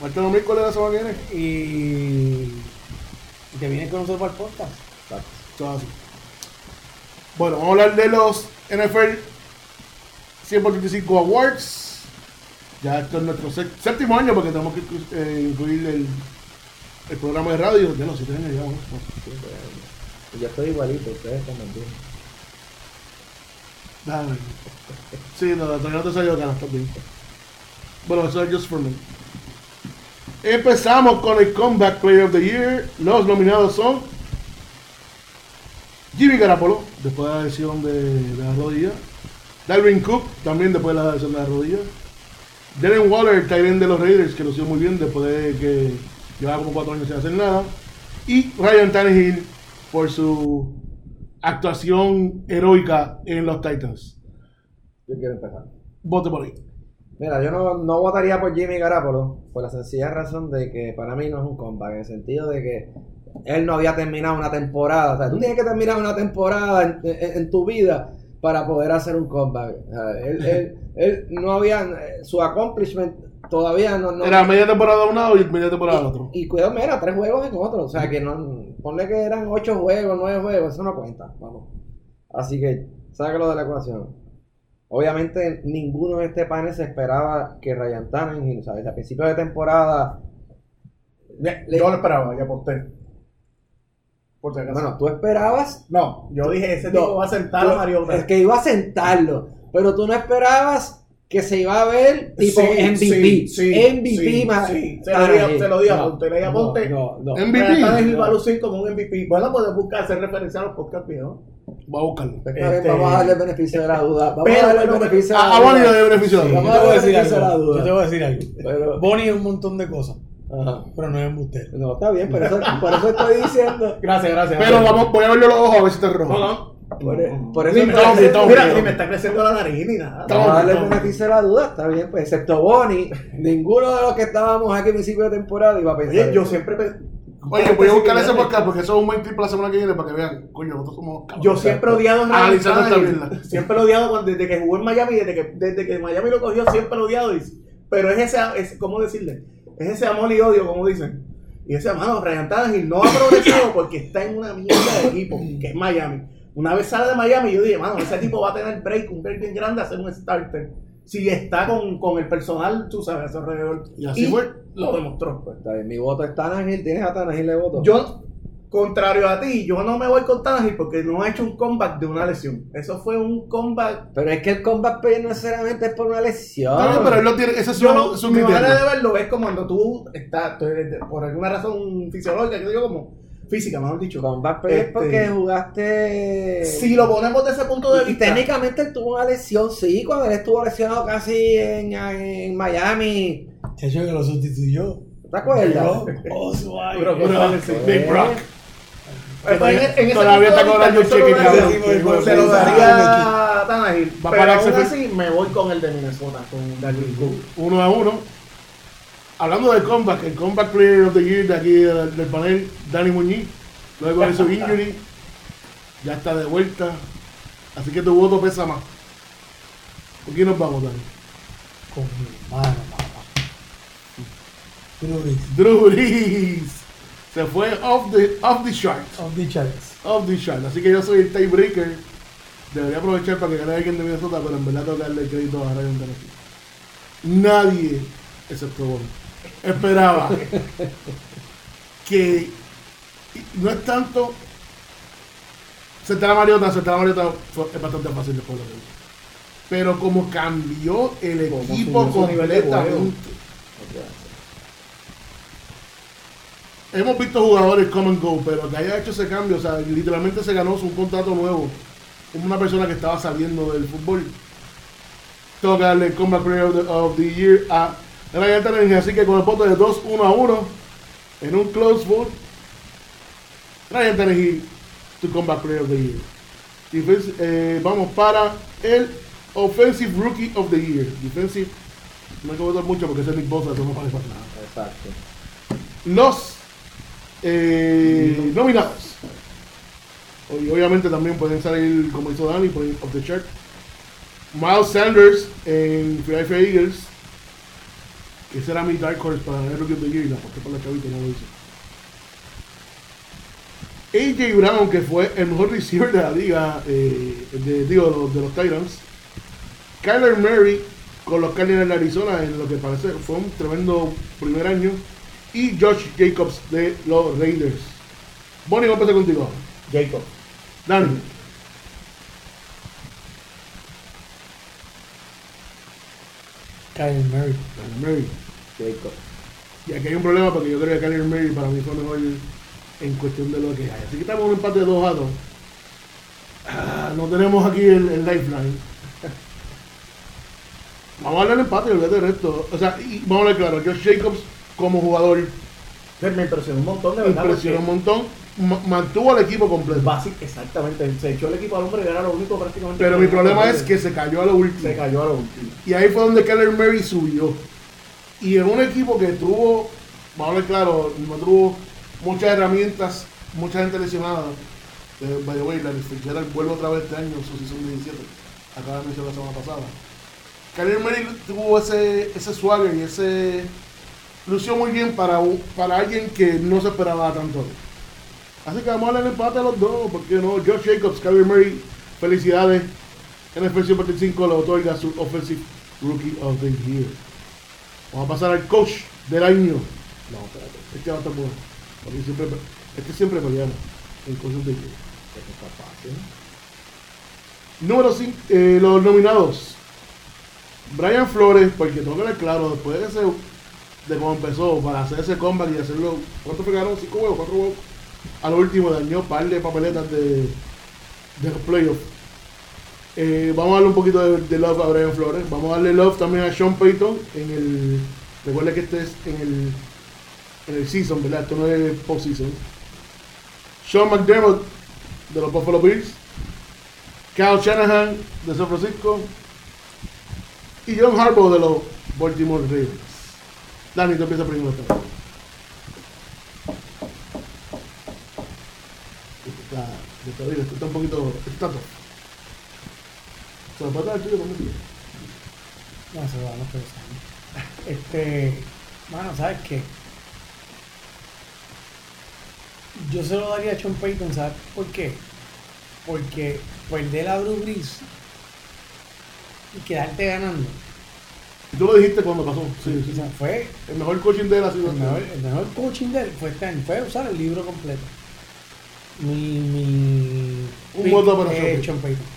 Speaker 1: Martes domingo, ¿cuál es la semana que viene?
Speaker 3: Y y te vienes con nosotros para el podcast.
Speaker 1: Todo así. Bueno, vamos a hablar de los NFL 135 Awards. Ya esto es nuestro sé- séptimo año porque tenemos que eh, incluir el, el programa de radio. Ya no, si tienen ya. vamos.
Speaker 4: Y Yo estoy igualito, ustedes también.
Speaker 1: Dale. Sí, no, todavía no te salió ganas también. Bueno, eso es just for me. Empezamos con el Comeback Player of the Year. Los nominados son Jimmy Garapolo, después de la lesión de, de la rodilla. Dalvin Cook, también después de la lesión de la rodilla. Darren Waller, el end de los Raiders, que lo hizo muy bien después de que llevaba como cuatro años sin hacer nada. Y Ryan Tannehill por su actuación heroica en los Titans.
Speaker 4: Yo quiero empezar.
Speaker 1: Vote por ahí.
Speaker 4: Mira, yo no, no votaría por Jimmy Garapolo por la sencilla razón de que para mí no es un comeback, en el sentido de que él no había terminado una temporada. O sea, tú tienes que terminar una temporada en, en- en tu vida para poder hacer un comeback. O sea, él, él- él no había, su accomplishment todavía no... no
Speaker 1: Era media temporada de un lado y media temporada de otro.
Speaker 4: y cuidado, mira, tres juegos en otro. O sea, que no. Ponle que eran ocho juegos, nueve juegos, eso no cuenta. Vamos. Así que, sácalo de la ecuación. Obviamente, ninguno de este panel se esperaba que Ryan Tannehill, ¿sabes? A principio de temporada.
Speaker 2: Yo lo esperaba, ya aposté. Por si acaso.
Speaker 4: Bueno, tú esperabas.
Speaker 2: no, yo dije, ese
Speaker 4: No,
Speaker 2: tipo va a sentar a Mariota.
Speaker 4: Es que iba a sentarlo. Pero tú no esperabas que se iba a ver tipo
Speaker 2: Sí,
Speaker 4: MVP.
Speaker 2: sí, sí,
Speaker 4: MVP
Speaker 2: sí,
Speaker 4: más.
Speaker 2: sí. Se lo di, se lo di a Ponte, le di a Ponte.
Speaker 3: No, no.
Speaker 1: MVP.
Speaker 2: Tannehill va a
Speaker 4: No.
Speaker 2: lucir como un MVP. Bueno, puedes buscar, hacer referencia a los podcasts viejos.
Speaker 1: Voy a buscarlo.
Speaker 4: Está
Speaker 2: Este-
Speaker 4: Vamos a darle el beneficio de la duda. Vamos
Speaker 2: Pero,
Speaker 4: a darle el beneficio de
Speaker 1: A,
Speaker 4: la
Speaker 1: a Bonnie
Speaker 4: duda.
Speaker 1: le dio beneficio de la
Speaker 3: Yo
Speaker 4: Vamos
Speaker 1: duda.
Speaker 3: te voy a decir
Speaker 4: beneficio de la
Speaker 3: algo.
Speaker 4: duda.
Speaker 3: Yo te voy a decir algo.
Speaker 4: Pero-
Speaker 3: Bonnie es un montón de cosas,
Speaker 4: Ajá.
Speaker 3: pero no es embustero.
Speaker 4: No, está bien, por eso, por eso estoy diciendo. *laughs*
Speaker 2: Gracias, gracias.
Speaker 1: Pero vamos, voy a verle los ojos a ver si está
Speaker 2: No,
Speaker 1: rojo.
Speaker 2: no.
Speaker 4: Por, e- por eso
Speaker 2: me, está mira, ni me está creciendo la nariz ni nada.
Speaker 1: Tom.
Speaker 4: Vamos a darle el
Speaker 1: Tom.
Speaker 4: beneficio la duda, está bien, pues excepto Bonnie, ninguno de los que estábamos aquí a principio de temporada iba a pensar.
Speaker 2: Oye, yo siempre.
Speaker 1: Oye, voy a buscar ese podcast porque eso es un buen tip la semana que viene para que vean. Coño, nosotros somos cabrones.
Speaker 2: Yo siempre he odiado a
Speaker 1: Analizando esta
Speaker 2: Tannehill.
Speaker 1: mierda.
Speaker 2: Siempre lo he odiado cuando- desde que jugó en Miami, desde que, desde que Miami lo cogió, siempre lo he odiado. y- Pero es ese, es, ¿cómo decirle? Es ese amor y odio, como dicen. Y ese mano, Ryan Tannehill no ha progresado porque está en una mierda de equipo, que es Miami. Una vez sale de Miami, yo dije, mano, ese tipo va a tener break, un break bien grande a ser un starter. Si está con, con el personal, tú sabes, a su alrededor.
Speaker 1: Y así fue.
Speaker 2: Lo demostró. pues.
Speaker 4: Está bien, mi voto es Tannehill, tienes a Tannehill de voto.
Speaker 2: Yo, contrario a ti, yo no me voy con Tannehill porque no ha hecho un comeback de una lesión. Eso fue un comeback.
Speaker 4: Pero es que el comeback play no necesariamente es por una lesión.
Speaker 1: Está bien, pero él lo tiene, ese es su,
Speaker 2: Yo,
Speaker 1: su
Speaker 2: mi manera de verlo es como cuando tú estás, tú eres de- por alguna razón fisiológica, yo digo como física, mejor dicho.
Speaker 4: Comeback play es
Speaker 2: Este-
Speaker 4: porque jugaste.
Speaker 2: Si lo ponemos desde ese punto de
Speaker 4: Y
Speaker 2: vista,
Speaker 4: técnicamente él tuvo una lesión, sí, cuando él estuvo lesionado casi en, en Miami.
Speaker 3: Chacho que lo sustituyó.
Speaker 4: ¿Te acuerdas?
Speaker 3: Oh, suave.
Speaker 2: Bro,
Speaker 1: Bro,
Speaker 2: bro, sí.
Speaker 1: Big Brock.
Speaker 2: En,
Speaker 1: Todavía
Speaker 2: punto
Speaker 1: está cobrando el cheque,
Speaker 2: se lo
Speaker 1: cabrón.
Speaker 2: Se lo daría a Pero aún así me voy con el de Minnesota, con Dalvin Cook.
Speaker 1: Uno a uno. Hablando del comeback, el comeback player of the year de aquí del, panel, Danny Muñiz, luego de su injury, ya está de vuelta. Así que tu voto pesa más. ¿Por quién nos vamos, Dani?
Speaker 3: Con mi hermano, papá. Drew Brees.
Speaker 1: Se fue off the, off the charts.
Speaker 3: Of the charts.
Speaker 1: Off the charts. Así que yo soy el tiebreaker. Debería aprovechar para que gane alguien de Minnesota, pero en verdad tengo que darle crédito a Ryan Tannehill. Nadie, excepto Bono, esperaba *laughs* que no es tanto sentar a Mariota, sentar a Mariota es bastante fácil después de lo que hizo. Pero como cambió el equipo completamente. Hemos visto jugadores come and go, pero que haya hecho ese cambio, o sea, literalmente se ganó un contrato nuevo. Como una persona que estaba saliendo del fútbol. Tengo que darle el Comeback Player of the, of the Year a Ryan Tannehill, así que con el voto de 2 1 a 1 en un close vote, Ryan Tannehill, tu Comeback Player of the Year. Defense- eh, vamos para el Offensive Rookie of the Year. Defensive, no hay que votar mucho porque ese es Nick Bosa, eso no vale para nada
Speaker 4: Exacto.
Speaker 1: los eh, nominados. Obviamente también pueden salir, como hizo Dani, por of the chart. Miles Sanders en Philadelphia Eagles. Que será mi Dark Horse para el Rookie of the Year. y La aposté por la chavita, no lo hice. AJ Brown, que fue el mejor receiver de la liga, eh, de, digo, de los, de los Titans. Kyler Murray con los Cardinals de Arizona, en lo que parece fue un tremendo primer año. Y Josh Jacobs de los Raiders. Bonnie, vamos a empezar contigo.
Speaker 2: Jacob.
Speaker 1: Dani.
Speaker 3: Kyle Murray.
Speaker 1: Kyler Murray.
Speaker 4: Jacob.
Speaker 1: Y aquí hay un problema porque yo creo que Kyler Murray para mí fue mejor en cuestión de lo que hay. Así que estamos en un empate de 2 a 2. Ah, no tenemos aquí el, el lifeline. *laughs* Vamos a darle el empate y olvídate del resto. O sea, y vamos a ver claro, Josh Jacobs como jugador
Speaker 2: Me impresionó un montón de verdad.
Speaker 1: impresionó un montón. ma- Mantuvo al equipo completo.
Speaker 2: Básico, exactamente. Se echó el equipo al hombre y era lo único prácticamente.
Speaker 1: Pero mi problema es que se cayó a lo último.
Speaker 2: se cayó a lo último.
Speaker 1: Y ahí fue donde Kyler Murray subió. Y en un equipo que tuvo, vamos a ver claro, no tuvo muchas herramientas, mucha gente lesionada. Eh, by the way, la Fitzgerald vuelve otra vez este año, su season 17. Acaba de mencionar la semana pasada. Kyler Murray tuvo ese, ese swagger y ese lució muy bien para, para alguien que no se esperaba tanto. Así que vamos a darle el empate a los dos, porque no, Josh Jacobs, Kyler Murray, felicidades. NFL 145 le otorga su Offensive Rookie of the Year. Vamos a pasar al coach del año. No, espérate, este va a estar bueno. Porque siempre, este siempre peleamos en coach of the year. Número 5, los nominados. Brian Flores, porque tengo que ver claro, después de ese de cómo empezó para hacer ese comeback y hacerlo. ¿Cuánto ganó? ¿Cinco huevos? ¿Cuatro huevos? A lo último dañó un par de papeletas de, de los playoffs. Eh, vamos a darle un poquito de, de love a Brian Flores. Vamos a darle love también a Sean Payton en el. Recuerda que este es en el. En el season, ¿verdad? Esto no es postseason. Sean McDermott de los Buffalo Bills. Kyle Shanahan de San Francisco. Y John Harbaugh de los Baltimore Ravens. Dani, tú empiezas primero está, está, esto está un poquito. Todo. Se lo puede dar el tuyo también.
Speaker 3: No, se va, no puede. Este, bueno, ¿sabes qué? Yo se lo daría a Sean Payton, ¿sabes por qué? Porque perder a Drew Brees y quedarte ganando,
Speaker 1: tú lo dijiste cuando pasó. Sí,
Speaker 3: o
Speaker 1: sí.
Speaker 3: sea, fue
Speaker 1: El mejor coaching de él ha sido
Speaker 3: el mejor, el mejor coaching de él fue este año, fue usar el libro completo. Mi, mi
Speaker 1: Un voto para Sean
Speaker 3: Payton.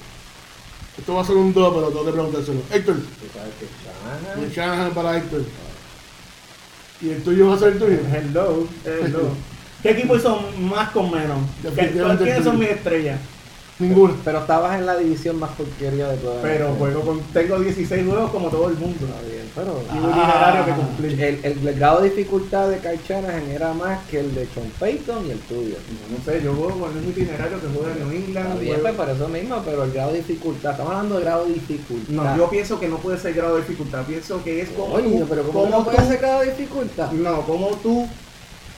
Speaker 1: Esto va a ser un 2, pero tengo que preguntárselo. Héctor,
Speaker 4: Tú sabes
Speaker 1: para Héctor. ¿Y el tuyo va a ser el tuyo?
Speaker 2: Hello, hello. *laughs* ¿Qué equipo hizo más con menos? ¿Qué-
Speaker 1: Definitivamente
Speaker 2: ¿Quiénes son mis estrellas?
Speaker 1: Ninguno.
Speaker 4: Pero estabas en la división más porquería de todas.
Speaker 2: Pero juego con, tengo 16 juegos como todo el mundo.
Speaker 4: Está bien, pero.
Speaker 2: Y un itinerario que cumplir.
Speaker 4: El, el, el grado de dificultad de Kyle Shanahan era más que el de Sean Payton y el tuyo.
Speaker 2: No sé, yo juego con un itinerario que juega en New
Speaker 4: Está
Speaker 2: England.
Speaker 4: bien,
Speaker 2: juego-
Speaker 4: pues por eso mismo, pero el grado de dificultad. Estamos hablando de grado de dificultad.
Speaker 2: No, yo pienso que no puede ser grado de dificultad. Pienso que es como
Speaker 4: Oye,
Speaker 2: tú,
Speaker 4: pero ¿cómo
Speaker 2: como
Speaker 4: no puede
Speaker 2: tú-
Speaker 4: ser grado de dificultad?
Speaker 2: No, como tú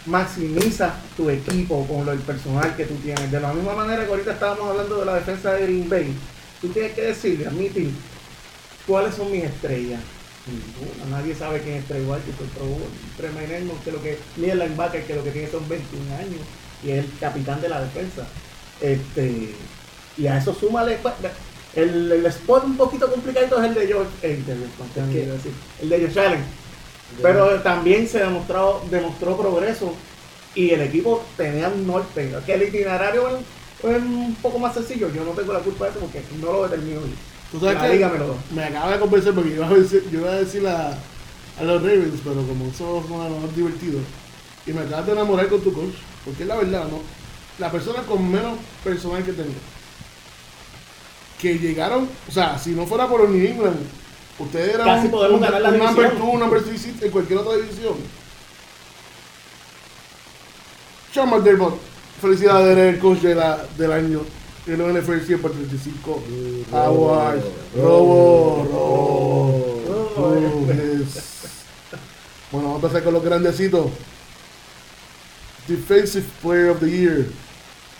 Speaker 2: maximizas tu equipo con el personal que tú tienes. De la misma manera que ahorita estábamos hablando de la defensa de Green Bay, tú tienes que decirle, admitir, cuáles son mis estrellas. Ninguna, nadie sabe quién es Trey White, que Pro Bowl. Que lo que, ni el linebacker, que lo que tiene son 21 años, y es el capitán de la defensa. Este, y a eso súmale, pues, el, el spot un poquito complicado es el de George, el de, el de Josh Allen. Pero también se demostró, demostró progreso y el equipo tenía un norte. Que el itinerario es, es un poco más sencillo. Yo no tengo la culpa de eso porque no lo determino yo.
Speaker 1: ¿Tú sabes
Speaker 2: La
Speaker 1: qué?
Speaker 2: liga me
Speaker 1: acaba de convencer porque yo iba a decir, yo iba a, decir a, a los Ravens, pero como eso es más, más divertido. Y me acabas de enamorar con tu coach. Porque es la verdad, ¿no? La persona con menos personal que tengo. Que llegaron, o sea, si no fuera por los New England, ustedes eran
Speaker 2: Casi
Speaker 1: un,
Speaker 2: podemos
Speaker 1: un-
Speaker 2: ganar la
Speaker 1: un number
Speaker 2: división.
Speaker 1: 2, un number 3 seed en cualquier otra división. Sean McDermott, felicidades, eres el coach de la, del año. En los NFL 100 por 35 Awards. Robo, robo. Bueno, vamos a empezar con los grandecitos. Defensive Player of the Year.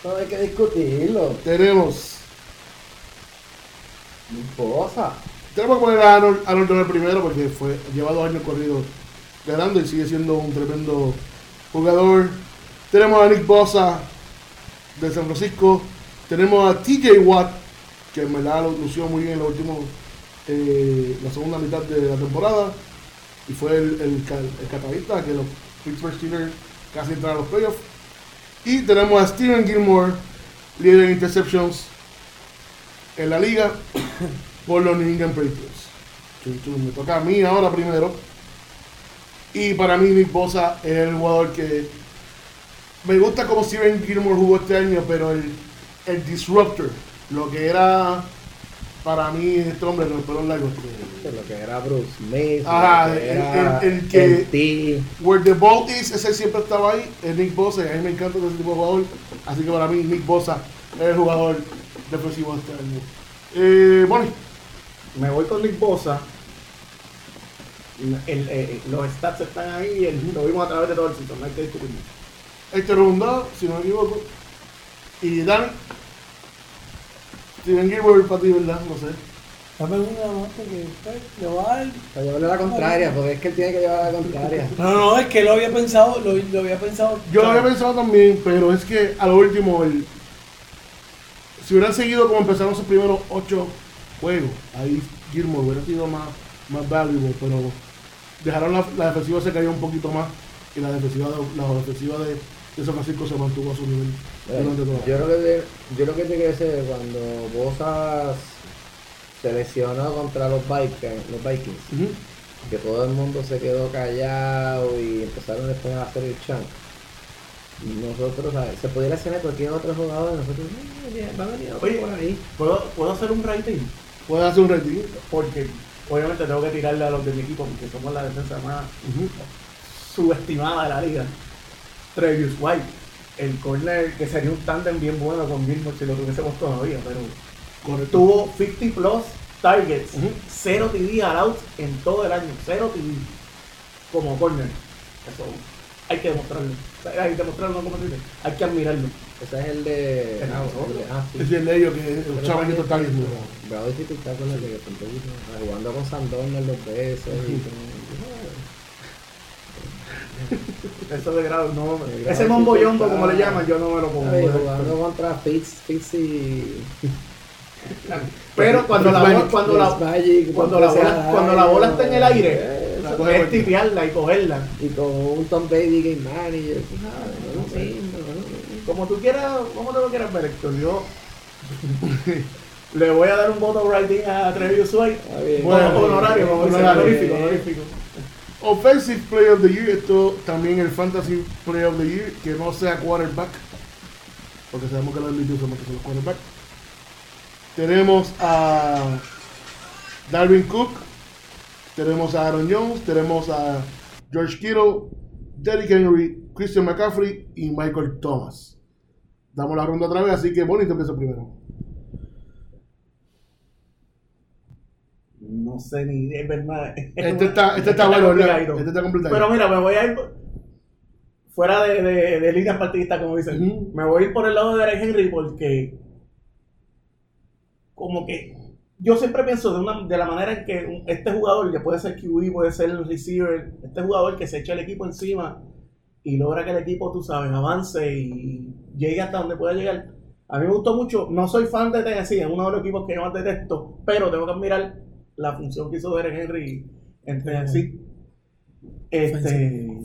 Speaker 4: No hay que discutirlo.
Speaker 1: Tenemos.
Speaker 4: No importa.
Speaker 1: Tenemos que poner a Arnold, Arnold el primero porque fue, lleva dos años corridos ganando y sigue siendo un tremendo jugador. Tenemos a Nick Bosa de San Francisco. Tenemos a TJ Watt, que en verdad lo lució muy bien en la última, eh, la segunda mitad de la temporada. Y fue el, el, el catalista que los Pittsburgh Steelers casi entraron a los playoffs. Y tenemos a Steven Gilmore, líder en interceptions en la liga por los New England Patriots. Me toca a mí ahora primero. Y para mí Nick Bosa es el jugador que me gusta como Steven Gilmore jugó este año, pero el, el disruptor, lo que era para mí este hombre de los pelos largos.
Speaker 4: De lo que era Bruce Smith.
Speaker 1: Ajá, el-
Speaker 4: era
Speaker 1: el- el que-
Speaker 4: el.
Speaker 1: Where the ball is, ese siempre estaba ahí, es Nick Bosa, y a mí me encanta ese tipo de jugador. Así que para mí Nick Bosa es el jugador defensivo de este año. Eh, Bonnie,
Speaker 2: Me voy con Nick Bosa. El- el- eh, los stats están ahí, el- lo vimos a través de todo el season, no hay que discutir.
Speaker 1: Héctor Rondado, si no me equivoco. Y Dani. Steven Gilbert para ti, ¿verdad? No sé.
Speaker 3: Dame una más porque le va a dar.
Speaker 4: Para llevarle la contraria, porque es que él tiene que llevar la contraria.
Speaker 3: No, no, es que lo había pensado, lo, lo había pensado.
Speaker 1: Yo lo había pensado también, pero es que a lo último, el, si hubieran seguido como empezaron sus primeros ocho juegos, ahí Gilmore hubiera sido más, más valuable, pero dejaron la, la defensiva se cayó un poquito más y la defensiva de, la defensiva de, de San Francisco se mantuvo a su nivel durante toda la-
Speaker 4: Yo creo que, de- yo creo que tiene que ser cuando Bosas se lesionó contra los Vikings, los Vikings, que todo el mundo se quedó callado y empezaron después a hacer el chant. Nosotros, ¿sabes? se podía lesionar cualquier otro jugador, nosotros, "Eh, va a venir otro
Speaker 2: Oye,
Speaker 4: por ahí.
Speaker 2: ¿puedo, ¿puedo hacer un rating?
Speaker 1: Puede hacer un rating.
Speaker 2: Porque obviamente tengo que tirarle a los de mi equipo porque somos la defensa más subestimada de la liga. Trevius White, el corner que sería un tándem bien bueno con Gilmore si lo tuviésemos todavía, pero
Speaker 1: Correcto.
Speaker 2: tuvo 50 plus targets,
Speaker 1: Ujú.
Speaker 2: 0 TD allowed en todo el año, 0 TD como corner. Eso hay que demostrarlo. Hay que demostrarlo, no como se dice, hay que admirarlo.
Speaker 4: Ese es el de.
Speaker 2: El
Speaker 4: ah,
Speaker 2: nosotros.
Speaker 4: el de- sí.
Speaker 1: Es el de ellos que los chamaquitos están en
Speaker 4: Bravo dificultad con el de que jugando con Sandorner los veces y con-
Speaker 2: Eso de grado, no. Ese mombo yombo, como le
Speaker 4: está.
Speaker 2: llaman, yo no me lo pongo.
Speaker 4: Jugando contra Fitz, Fitz y
Speaker 2: Pero cuando la bola, cuando la, cuando la bola, cuando la bola está en el aire, es tipearla y cogerla.
Speaker 4: y con un Tom Brady game manager, tú.
Speaker 2: Como tú quieras, como te lo quieras ver, Héctor. Yo le voy a dar un voto rating a.
Speaker 4: Está bien.
Speaker 1: Bueno,
Speaker 2: honorario, como dice,
Speaker 1: honorario.
Speaker 2: honorífico, honorífico.
Speaker 1: Offensive Player of the Year, esto también el Fantasy Player of the Year, que no sea quarterback, porque sabemos que los MVP son los que son los quarterback. Tenemos a Darwin Cook, tenemos a Aaron Jones, tenemos a George Kittle, Derrick Henry, Christian McCaffrey y Michael Thomas. Damos la ronda otra vez, así que Bonnie te empieza primero.
Speaker 2: No sé ni es verdad.
Speaker 1: Este está, este está bueno. Este está complicado.
Speaker 2: Pero mira, me voy a ir fuera de, de, de líneas partidistas, como dicen. Me voy a ir por el lado de Derek Henry porque como que yo siempre pienso de, una, de la manera en que este jugador, que puede ser QB, puede ser el receiver, este jugador que se echa el equipo encima y logra que el equipo, tú sabes, avance y llegue hasta donde pueda llegar. A mí me gustó mucho, no soy fan de Tennessee, es uno de los equipos que yo más detesto, pero tengo que admirar la función que hizo Derek Henry en Tennessee. Este,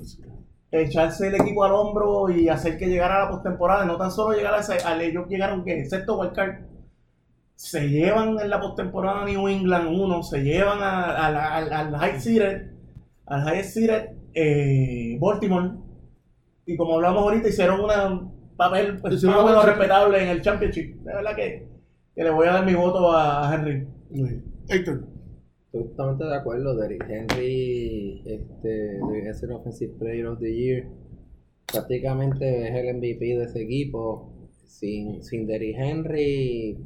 Speaker 2: echarse el equipo al hombro y hacer que llegara a la postemporada, no tan solo llegar a ese, al ellos llegaron que sexto wildcard, se llevan en la postemporada a New England uno, se llevan a- a la- al, al high seeded, al high seeded eh, Baltimore, y como hablamos ahorita, hicieron una- un papel pues,
Speaker 1: Hicieron
Speaker 2: menos
Speaker 1: buena-
Speaker 2: respetable en el championship. De verdad que, que le voy a dar mi voto a, Henry.
Speaker 1: Héctor.
Speaker 4: Estoy totalmente de acuerdo, Derrick Henry este, debería ser Offensive Player of the Year. Prácticamente es el MVP de ese equipo. Sin, sin Derrick Henry,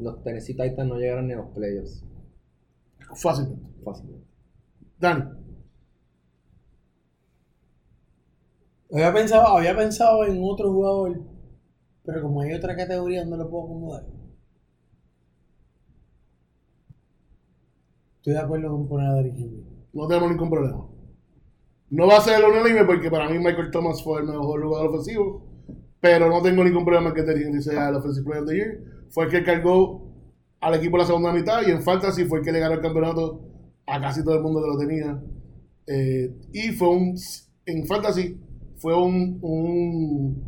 Speaker 4: los Tennessee Titans no llegaron ni a los playoffs.
Speaker 1: Fácilmente.
Speaker 4: Fácilmente.
Speaker 1: Dani.
Speaker 3: Había pensado, había pensado en otro jugador, pero como hay otra categoría no lo puedo acomodar. Estoy de acuerdo con poner a Derrick Henry.
Speaker 1: No tenemos ningún problema. No va a ser el unánime porque para mí Michael Thomas fue el mejor jugador ofensivo. Pero no tengo ningún problema que Terry Henry sea el Offensive Player of the Year. Fue el que cargó al equipo la segunda mitad y en Fantasy fue el que le ganó el campeonato a casi todo el mundo que lo tenía. Eh, y fue un. En Fantasy fue un, un,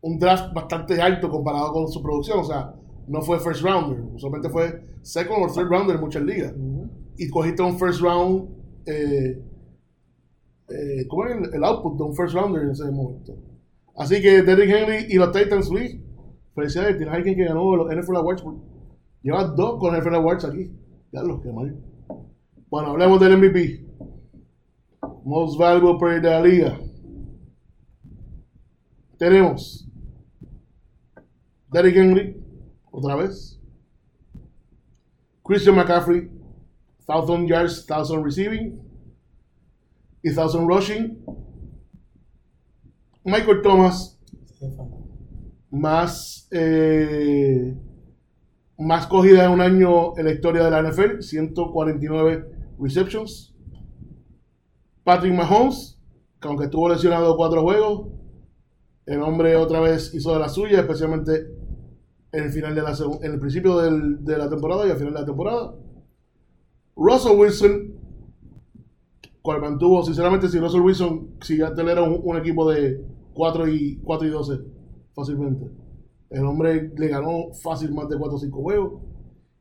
Speaker 1: un draft bastante alto comparado con su producción. O sea, no fue first rounder. Usualmente fue second o third rounder en muchas ligas y cogiste un first round, eh, eh, ¿cómo es el, el output de un first rounder en ese momento? Así que Derrick Henry y los Titans, Luis, felicidades, tienes a alguien que ganó los NFL Awards. Llevas dos con NFL Awards aquí. Ya los que mal. Bueno, hablemos del MVP. Most Valuable Player de la liga. Tenemos Derrick Henry, otra vez. Christian McCaffrey, 1000 yards, 1000 receiving y 1000 rushing. Michael Thomas, más, eh, más cogida en un año en la historia de la NFL, 149 receptions. Patrick Mahomes, que aunque estuvo lesionado cuatro juegos, el hombre otra vez hizo de la suya, especialmente en el final de la en el principio del- de la temporada y al final de la temporada. Russell Wilson, cual mantuvo, sinceramente, si Russell Wilson, si ya era un, un equipo de 4 y, 4 y 12, fácilmente. El hombre le ganó fácil más de 4 o 5 juegos.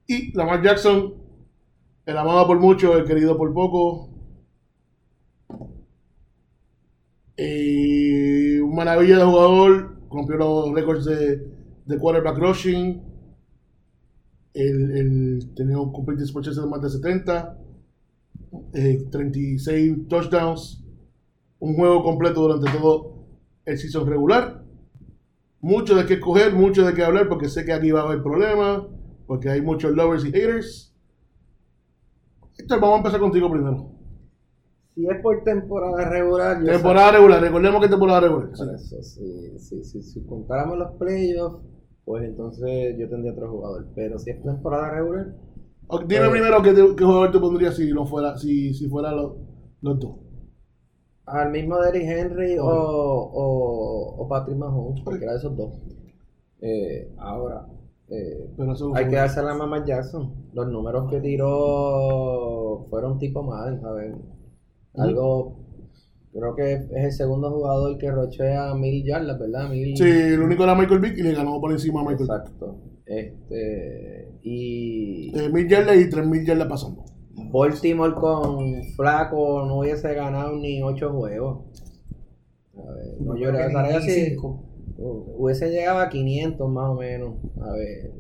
Speaker 1: Y Lamar Jackson, el amado por mucho, el querido por poco. Eh, un maravilla de jugador, rompió los récords de, de quarterback rushing. El, tenía un complete de más de 70. eh, 36 touchdowns. Un juego completo durante todo el season regular. Mucho de qué escoger, mucho de qué hablar, porque sé que aquí va a haber problemas, porque hay muchos lovers y haters. Héctor, vamos a empezar contigo primero.
Speaker 4: Si es por temporada regular, yo
Speaker 1: Temporada regular, recordemos que es temporada regular.
Speaker 4: Por eso, sí, sí, sí, si contáramos los playoffs, pues entonces yo tendría otro jugador. Pero si es temporada regular,
Speaker 1: Dime primero qué, qué jugador te pondría si no fuera, si, si fuera los, los dos.
Speaker 4: Al mismo Derrick Henry o, o, o Patrick Mahomes, cualquiera de esos dos. Eh, ahora, eh,
Speaker 1: Pero eso
Speaker 4: hay que darse la Mamá Jackson. Los números que tiró fueron tipo mal, a ver. Algo, creo que es el segundo jugador que rochea mil yardas, ¿verdad? Mil,
Speaker 1: Sí, el único era Michael Vick y le ganó por encima a Michael Vick.
Speaker 4: Exacto. Este, y
Speaker 1: Eh, mil yardas y tres mil yardas pasando.
Speaker 4: Baltimore con Flaco no hubiese ganado ni ocho juegos. A ver, no yo así. hu- Hubiese llegado a 500 más o menos. A ver.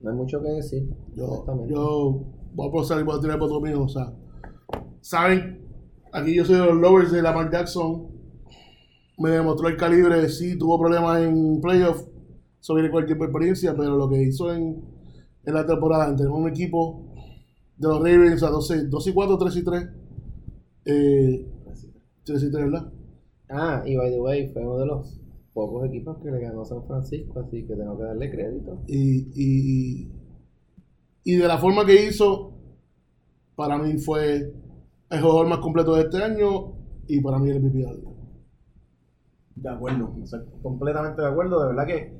Speaker 4: No hay mucho que decir.
Speaker 1: Yo, yo voy a pasar y voy a tirar por otro mío. O sea, saben, aquí yo soy de los lovers de Lamar Jackson. Me demostró el calibre, sí, tuvo problemas en playoff. Eso viene cualquier experiencia, pero lo que hizo en, en la temporada, en tener un equipo de los Ravens a 12, 2 y 4, 3 y 3. Eh, 3 y 3, ¿verdad?
Speaker 4: Ah, y by the way, fue uno de los pocos equipos que le ganó a San Francisco, así que tengo que darle crédito.
Speaker 1: Y, y, y de la forma que hizo, para mí fue el jugador más completo de este año y para mí el MVP de
Speaker 2: acuerdo, o sea, completamente de acuerdo. De verdad que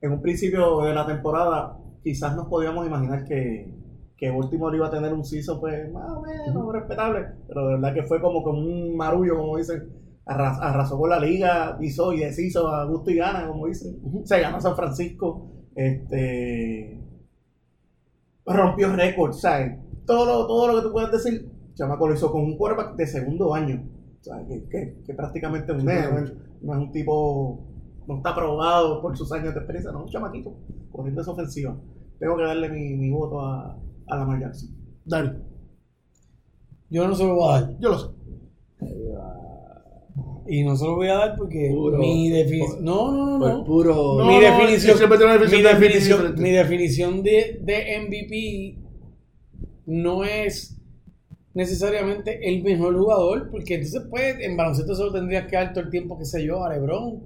Speaker 2: en un principio de la temporada quizás nos podíamos imaginar que, que Baltimore iba a tener un season pues más o menos respetable, pero de verdad que fue como con un marullo, como dicen, arras- arrasó con la liga, hizo y deshizo a gusto y gana, como dicen. Se ganó San Francisco, este rompió récords, ¿sabes? Todo lo, todo lo que tú puedas decir, Chamaco lo hizo con un quarterback de segundo año. O sea, que, que, que prácticamente un nene, no no es un tipo, no está probado por sus años de experiencia, no, un chamaquito, corriendo esa ofensiva. Tengo que darle mi, mi voto a, a Lamar Jackson.
Speaker 1: Dani,
Speaker 3: Yo no se lo voy a dar.
Speaker 1: yo lo sé.
Speaker 3: Y no se lo voy a dar porque
Speaker 4: Puro-
Speaker 3: mi definición. No, no, no.
Speaker 4: Por
Speaker 3: no.
Speaker 4: puro.
Speaker 1: No,
Speaker 3: mi definición,
Speaker 1: una
Speaker 3: mi
Speaker 1: definición
Speaker 3: mi definición de, de MVP no es necesariamente el mejor jugador, porque entonces pues en baloncesto solo tendrías que dar todo el tiempo, qué sé yo, a Lebron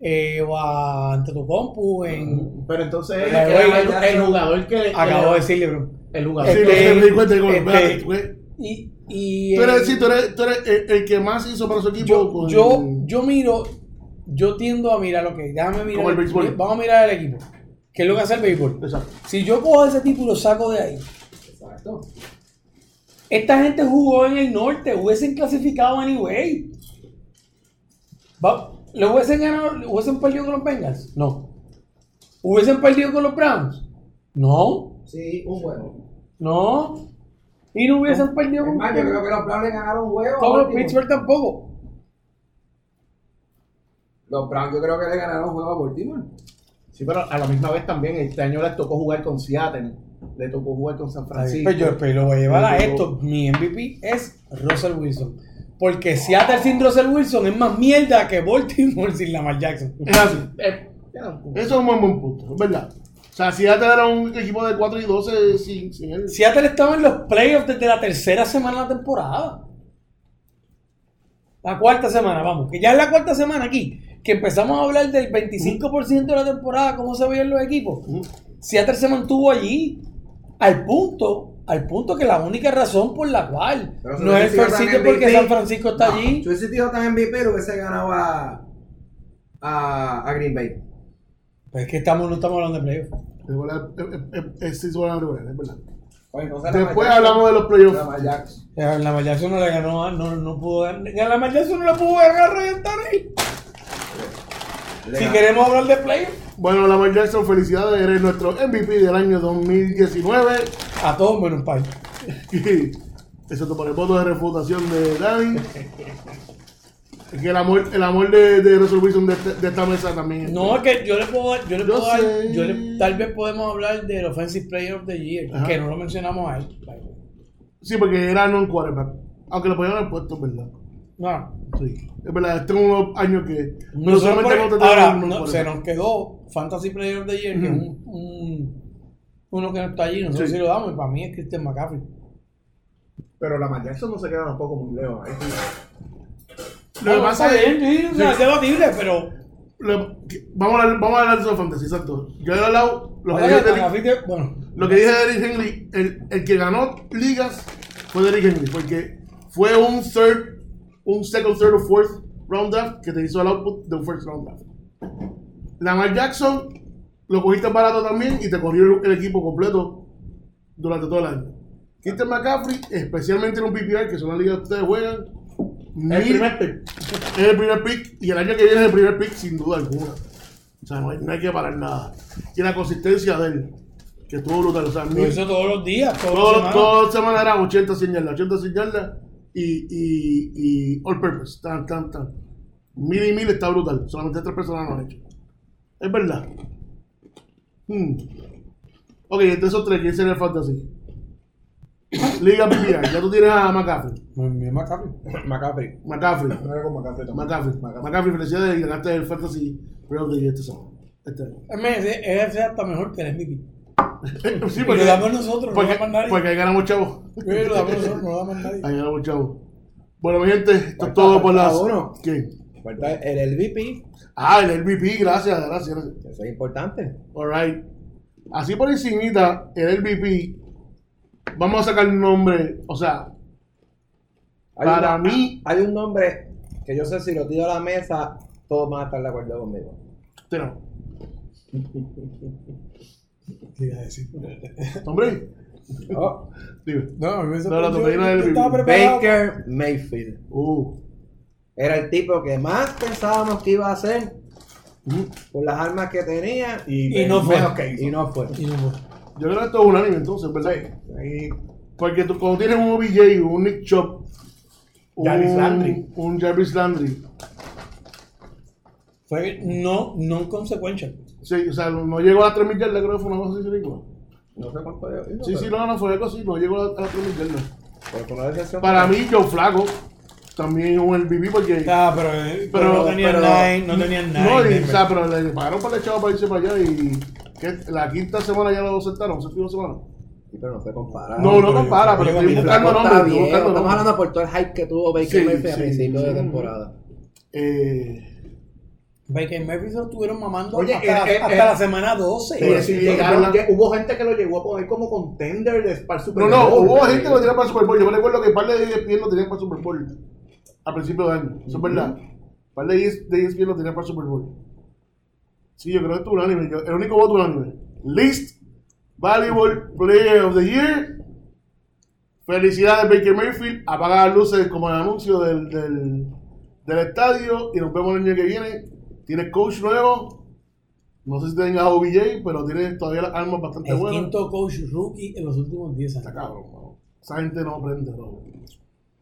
Speaker 3: eh, o a Antetokounmpo en...
Speaker 2: Pero entonces el,
Speaker 3: güey,
Speaker 2: el- el jugador que.
Speaker 3: Acabo de decir Lebron.
Speaker 2: El jugador
Speaker 1: Sí,
Speaker 3: Este,
Speaker 1: me di cuenta
Speaker 3: este. Y, y
Speaker 1: Tú eres, sí, tú eres, tú eres el, el que más hizo para su equipo.
Speaker 3: yo,
Speaker 1: con-
Speaker 3: yo, yo miro, yo tiendo a mirar, ok, déjame mirar,
Speaker 1: Como el béisbol.
Speaker 3: vamos a mirar el equipo. ¿Qué es lo que hace el béisbol?
Speaker 1: Exacto.
Speaker 3: Si yo cojo ese tipo y lo saco de ahí,
Speaker 4: Exacto.
Speaker 3: esta gente jugó en el norte, hubiesen clasificado anyway. Va- ¿Le hubiesen ganado, hubiesen perdido con los Bengals? No. ¿Hubiesen perdido con los Browns? No.
Speaker 4: Sí, un juego.
Speaker 3: No. Y no hubiesen perdido con,
Speaker 4: más, yo creo que los Browns le ganaron un juego. a
Speaker 3: con los
Speaker 4: Baltimore.
Speaker 3: Pittsburgh tampoco.
Speaker 4: Los Browns yo creo que le ganaron un juego a Baltimore.
Speaker 2: Sí, pero a la misma vez también este año le tocó jugar con Seattle, le tocó jugar con San Francisco.
Speaker 3: Pero yo pero lo voy a llevar a esto. Mi MVP es Russell Wilson. Porque Seattle sin Russell Wilson es más mierda que Baltimore *laughs* sin Lamar Jackson.
Speaker 1: Es así.
Speaker 2: Eh.
Speaker 1: Eso es un buen, buen punto, es verdad. O sea, si ya era un equipo de 4 y 12 sin, sin él.
Speaker 3: Seattle estaba en los playoffs desde la tercera semana de la temporada. La cuarta semana, vamos. Que ya es la cuarta semana aquí. Que empezamos a hablar del 25% de la temporada, cómo se veían los equipos. Seattle se mantuvo allí al punto, al punto que la única razón por la cual
Speaker 5: Pero
Speaker 3: no es el first es porque San Francisco está
Speaker 5: no,
Speaker 3: allí.
Speaker 5: Si hubiese sido tan MVP, lo hubiese ganado a, a, a Green Bay.
Speaker 3: Pues es que estamos, no estamos hablando de playoffs.
Speaker 1: Es verdad, es- verdad.
Speaker 5: Oye, entonces
Speaker 1: Después hablamos de los playoffs.
Speaker 3: Eh, La Mayazo no le ganó, a- no, no pudo ganar. La Mayazo no le pudo ganar a.
Speaker 5: Le
Speaker 3: Si queremos hablar de playoffs,
Speaker 1: Bueno, Lamar Jackson, felicidades, eres nuestro MVP del año 2019.
Speaker 3: A todos menos Pai.
Speaker 1: Excepto por el voto de refutación de Dani. Es que el amor, el amor de, de Wilson de, de esta mesa también. es-
Speaker 3: No, es que yo le puedo dar, yo le
Speaker 1: Yo
Speaker 3: puedo dar, yo le- tal vez podemos hablar del Offensive Player of the Year,
Speaker 1: Ajá.
Speaker 3: que no lo mencionamos a él.
Speaker 1: Sí, porque era non quarterback. Aunque lo podían haber puesto, es verdad.
Speaker 3: No,
Speaker 1: Sí. Es verdad, es unos años que.
Speaker 3: Nosotros
Speaker 1: solamente
Speaker 3: por-
Speaker 1: no te
Speaker 3: ahora,
Speaker 1: un
Speaker 3: no, se nos quedó Fantasy Player of the Year, que es un, un- uno que no está allí, nosotros
Speaker 1: Sí.
Speaker 3: sí lo damos, y para mí es Christian McCaffrey.
Speaker 2: Pero Lamar Jackson no se queda tampoco muy lejos. ahí.
Speaker 1: Lo que pasa es.
Speaker 3: sea, es debatible, pero
Speaker 1: lo- que- vamos, a hablar, vamos a hablar de eso de fantasy, exacto. Yo he hablado. Lo que dije de
Speaker 3: que- bueno,
Speaker 1: Lo que dije de Derrick Henry, el, el que ganó ligas fue Derrick Henry, porque fue un third, un second, third o fourth round draft que te hizo el output de un first round draft. Lamar Jackson lo cogiste barato también y te corrió el, el equipo completo durante todo el año. Christian McCaffrey, especialmente en un PPR, que son las ligas que ustedes juegan,
Speaker 2: El
Speaker 1: mil-
Speaker 2: primer pick.
Speaker 1: es el primer pick y el año que viene es el primer pick sin duda alguna. O sea, no hay, no hay que parar nada. Y la consistencia de él, que estuvo brutal. O sea, mil-
Speaker 3: hizo todos los días, todas las
Speaker 1: todo,
Speaker 3: semanas.
Speaker 1: toda la semana era 80 100 yardas, 80 100 yardas y, y, y all purpose. Tan, tan, tan. Mil y mil está brutal. Solamente tres personas lo han hecho. Es verdad. Hmm. Ok, entre esos tres, ¿quién sería el fantasy? Liga PPR, ya tú tienes a McCaffrey.
Speaker 3: Mi- McCaffrey.
Speaker 5: McCaffrey.
Speaker 1: McCaffrey.
Speaker 2: No era con McCaffrey también.
Speaker 1: McCaffrey. McCaffrey, felicidades y ganaste el fantasy the Year este sábado. Este.
Speaker 3: Es ese hasta mejor que el MVP. *laughs*
Speaker 1: Sí, porque,
Speaker 3: lo damos nosotros, no lo
Speaker 1: porque,
Speaker 3: damos nadie.
Speaker 1: porque ahí ganamos chavos.
Speaker 3: Sí, lo damos nosotros, no lo damos nadie.
Speaker 1: Ahí ganamos chavos. Bueno, mi gente, esto es todo por las.
Speaker 5: uno. Falta el MVP.
Speaker 1: Ah, el MVP, gracias, gracias. gracias.
Speaker 5: Eso es importante.
Speaker 1: Alright. Así por encimita, el MVP. Vamos a sacar un nombre. O sea,
Speaker 5: Hay
Speaker 1: Para
Speaker 5: un-
Speaker 1: mí-
Speaker 5: Hay un nombre que yo sé si lo tiro a la mesa, todos van a estar de acuerdo conmigo.
Speaker 1: este no.
Speaker 3: ¿Qué iba a decir?
Speaker 1: Hombre,
Speaker 5: Oh,
Speaker 1: dime.
Speaker 3: No, me
Speaker 1: No, la
Speaker 3: estaba
Speaker 1: MVP.
Speaker 3: preparado.
Speaker 5: Baker Mayfield.
Speaker 1: Uh.
Speaker 5: Era el tipo que más pensábamos que iba a ser
Speaker 1: Uh.
Speaker 5: por las armas que tenía
Speaker 2: Y,
Speaker 3: Y no fue.
Speaker 2: que hizo.
Speaker 5: y no fue.
Speaker 3: Y no fue.
Speaker 1: Yo creo que esto es unánime entonces, ¿verdad?
Speaker 2: Ahí,
Speaker 1: Porque tú, cuando tienes un OBJ, un Nick Chop,
Speaker 2: Jarvis
Speaker 1: un,
Speaker 2: Landry.
Speaker 1: un Jarvis Landry,
Speaker 3: Fue no, no consecuencial.
Speaker 1: sí, o sea, no llegó a las 3 mil yardas, creo que fue una cosa así, ridícula.
Speaker 5: No sé cuánto yo hizo,
Speaker 1: Sí, sí, no, no fue algo así, no llegó a las 3 mil yardas. Para mí, Joe Flaco, también un MVP porque...
Speaker 3: Ah, pero, pero,
Speaker 1: Pero-
Speaker 3: no tenían
Speaker 1: pero-
Speaker 3: nine, no tenían nine.
Speaker 1: No, y,
Speaker 3: Denver.
Speaker 1: o sea, pero le pagaron para el chavo para irse para allá y que la quinta semana ya lo sentaron, séptima semana.
Speaker 5: Sí, pero no se compara.
Speaker 1: No, no
Speaker 3: pero
Speaker 1: compara,
Speaker 3: yo-
Speaker 1: pero
Speaker 3: yo
Speaker 1: estoy buscando nombres,
Speaker 5: Estamos hablando por todo el hype que tuvo Baker
Speaker 1: Sí,
Speaker 5: Mayfield a
Speaker 1: sí,
Speaker 5: principio de temporada.
Speaker 1: Eh,
Speaker 3: Baker Mayfield se lo estuvieron mamando
Speaker 2: Oye,
Speaker 3: hasta,
Speaker 2: eh, eh,
Speaker 3: hasta
Speaker 2: eh,
Speaker 3: la semana 12.
Speaker 1: Sí,
Speaker 2: Pero
Speaker 1: sí,
Speaker 2: si
Speaker 1: es
Speaker 2: llegaron,
Speaker 1: verdad.
Speaker 2: que hubo gente que lo llegó a poner como contender de- para el Super
Speaker 1: no, no,
Speaker 2: Bowl.
Speaker 1: hubo gente que lo tenía para el Super Bowl. Yo me recuerdo que par de ESPN lo tenían para el Super Bowl a principio de año. Eso es verdad. Par de ES de ESPN lo tenían para el Super Bowl. Sí, yo creo que es unánime. Yo- El único voto unánime. Least Valuable Player of the Year. Felicidades, Baker Mayfield. Apaga las luces como el anuncio del, del, del estadio. Y nos vemos el año que viene. Tienes coach nuevo. No sé si tengas OBJ, pero tienes todavía las armas bastante
Speaker 3: el
Speaker 1: buenas.
Speaker 3: quinto coach rookie en los últimos 10
Speaker 1: Está
Speaker 3: años.
Speaker 1: cabrón, mano. Esa gente no aprende, bro.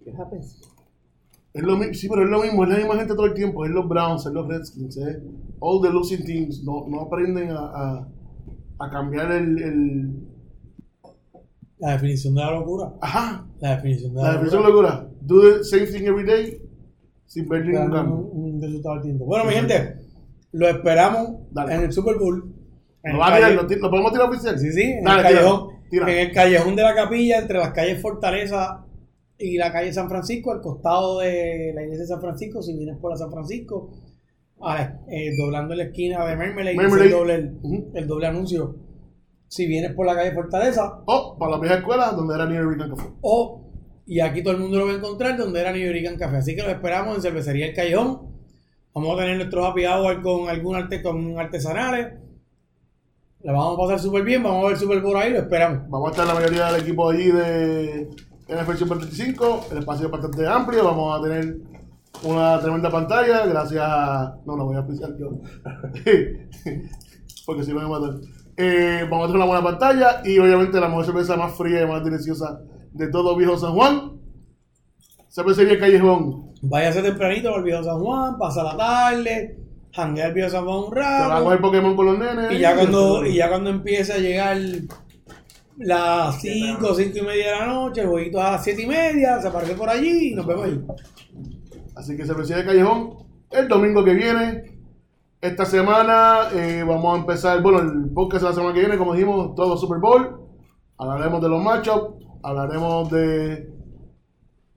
Speaker 5: ¿Qué happens?
Speaker 1: Es lo sí, pero es lo mismo, es la misma gente todo el tiempo. Es los Browns, es los Redskins, es all the losing teams. No, no aprenden a, a, a cambiar el, el.
Speaker 3: La definición de la locura.
Speaker 1: Ajá,
Speaker 3: La definición de la,
Speaker 1: la definición de
Speaker 3: locura.
Speaker 1: locura. Do the same thing every day sin ver ningún cambio.
Speaker 3: un, un resultado tiempo. Bueno, mi gente, lo esperamos
Speaker 1: Dale.
Speaker 3: en el Super Bowl.
Speaker 1: ¿Lo, va a tirar? ¿Lo, podemos tirar oficial?
Speaker 3: Sí, sí, en,
Speaker 1: Dale,
Speaker 3: el
Speaker 1: tira,
Speaker 3: callejón,
Speaker 1: tira.
Speaker 3: en el callejón de la capilla, entre las calles Fortaleza y la calle San Francisco, al costado de la iglesia de San Francisco, si vienes por la San Francisco, a eh, doblando la esquina de Mermelade,
Speaker 1: Mermelade.
Speaker 3: el doble, el doble anuncio. Si vienes por la calle Fortaleza,
Speaker 1: O para la vieja escuela, donde era New York Café.
Speaker 3: o, y aquí todo el mundo lo va a encontrar, donde era New York Café. Así que los esperamos en Cervecería El Callejón. Vamos a tener nuestro happy hour con algún arte, con artesanales. La vamos a pasar súper bien, vamos a ver Super Bowl ahí, lo esperamos.
Speaker 1: Vamos a estar la mayoría del equipo allí de NFL Super 35. El espacio es bastante amplio. Vamos a tener una tremenda pantalla. Gracias a. No, la voy a auspiciar yo. *laughs* Porque si no me matan. Eh, vamos a tener una buena pantalla. Y obviamente la mejor cerveza más fría y más deliciosa de todo Viejo San Juan. Cervecería Callejón.
Speaker 3: Váyase tempranito al Viejo San Juan, pasa la tarde, janguea el Viejo San Juan un
Speaker 1: Te va a
Speaker 3: rato.
Speaker 1: coger Pokémon con los nenes.
Speaker 3: Y ya cuando, *laughs* y ya cuando empiece a llegar las 5, 5 y media de la noche, el jueguito a las 7 y media, se aparece por allí y nos vemos ahí.
Speaker 1: Así que Cervecería de Callejón, el domingo que viene. Esta semana eh, vamos a empezar, bueno, el podcast de la semana que viene, como dijimos, todo Super Bowl. Hablaremos de los matchups, hablaremos de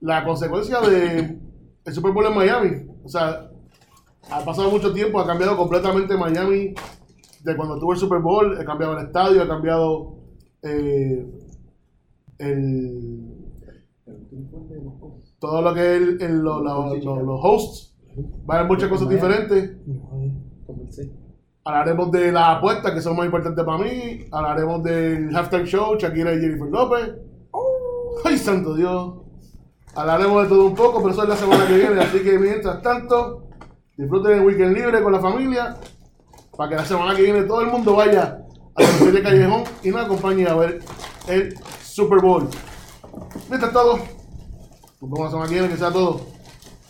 Speaker 1: la consecuencia de el Super Bowl en Miami. O sea, ha pasado mucho tiempo, ha cambiado completamente Miami de cuando tuvo el Super Bowl, ha cambiado el estadio, ha cambiado eh, el, todo lo que es el- el- lo- lo- lo- los hosts. Va a haber muchas cosas diferentes. Hablaremos de las apuestas que son más importantes para mí. Hablaremos del halftime show, Shakira y Jennifer López. ¡Ay, santo Dios! Hablaremos de todo un poco, pero eso es la semana que viene. Así que mientras tanto, disfruten el weekend libre con la familia. Para que la semana que viene todo el mundo vaya a la serie Callejón y nos acompañe a ver el Super Bowl. Mientras todo, nos vemos la semana que viene, que sea todo.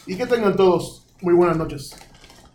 Speaker 1: Y que tengan todos muy buenas noches.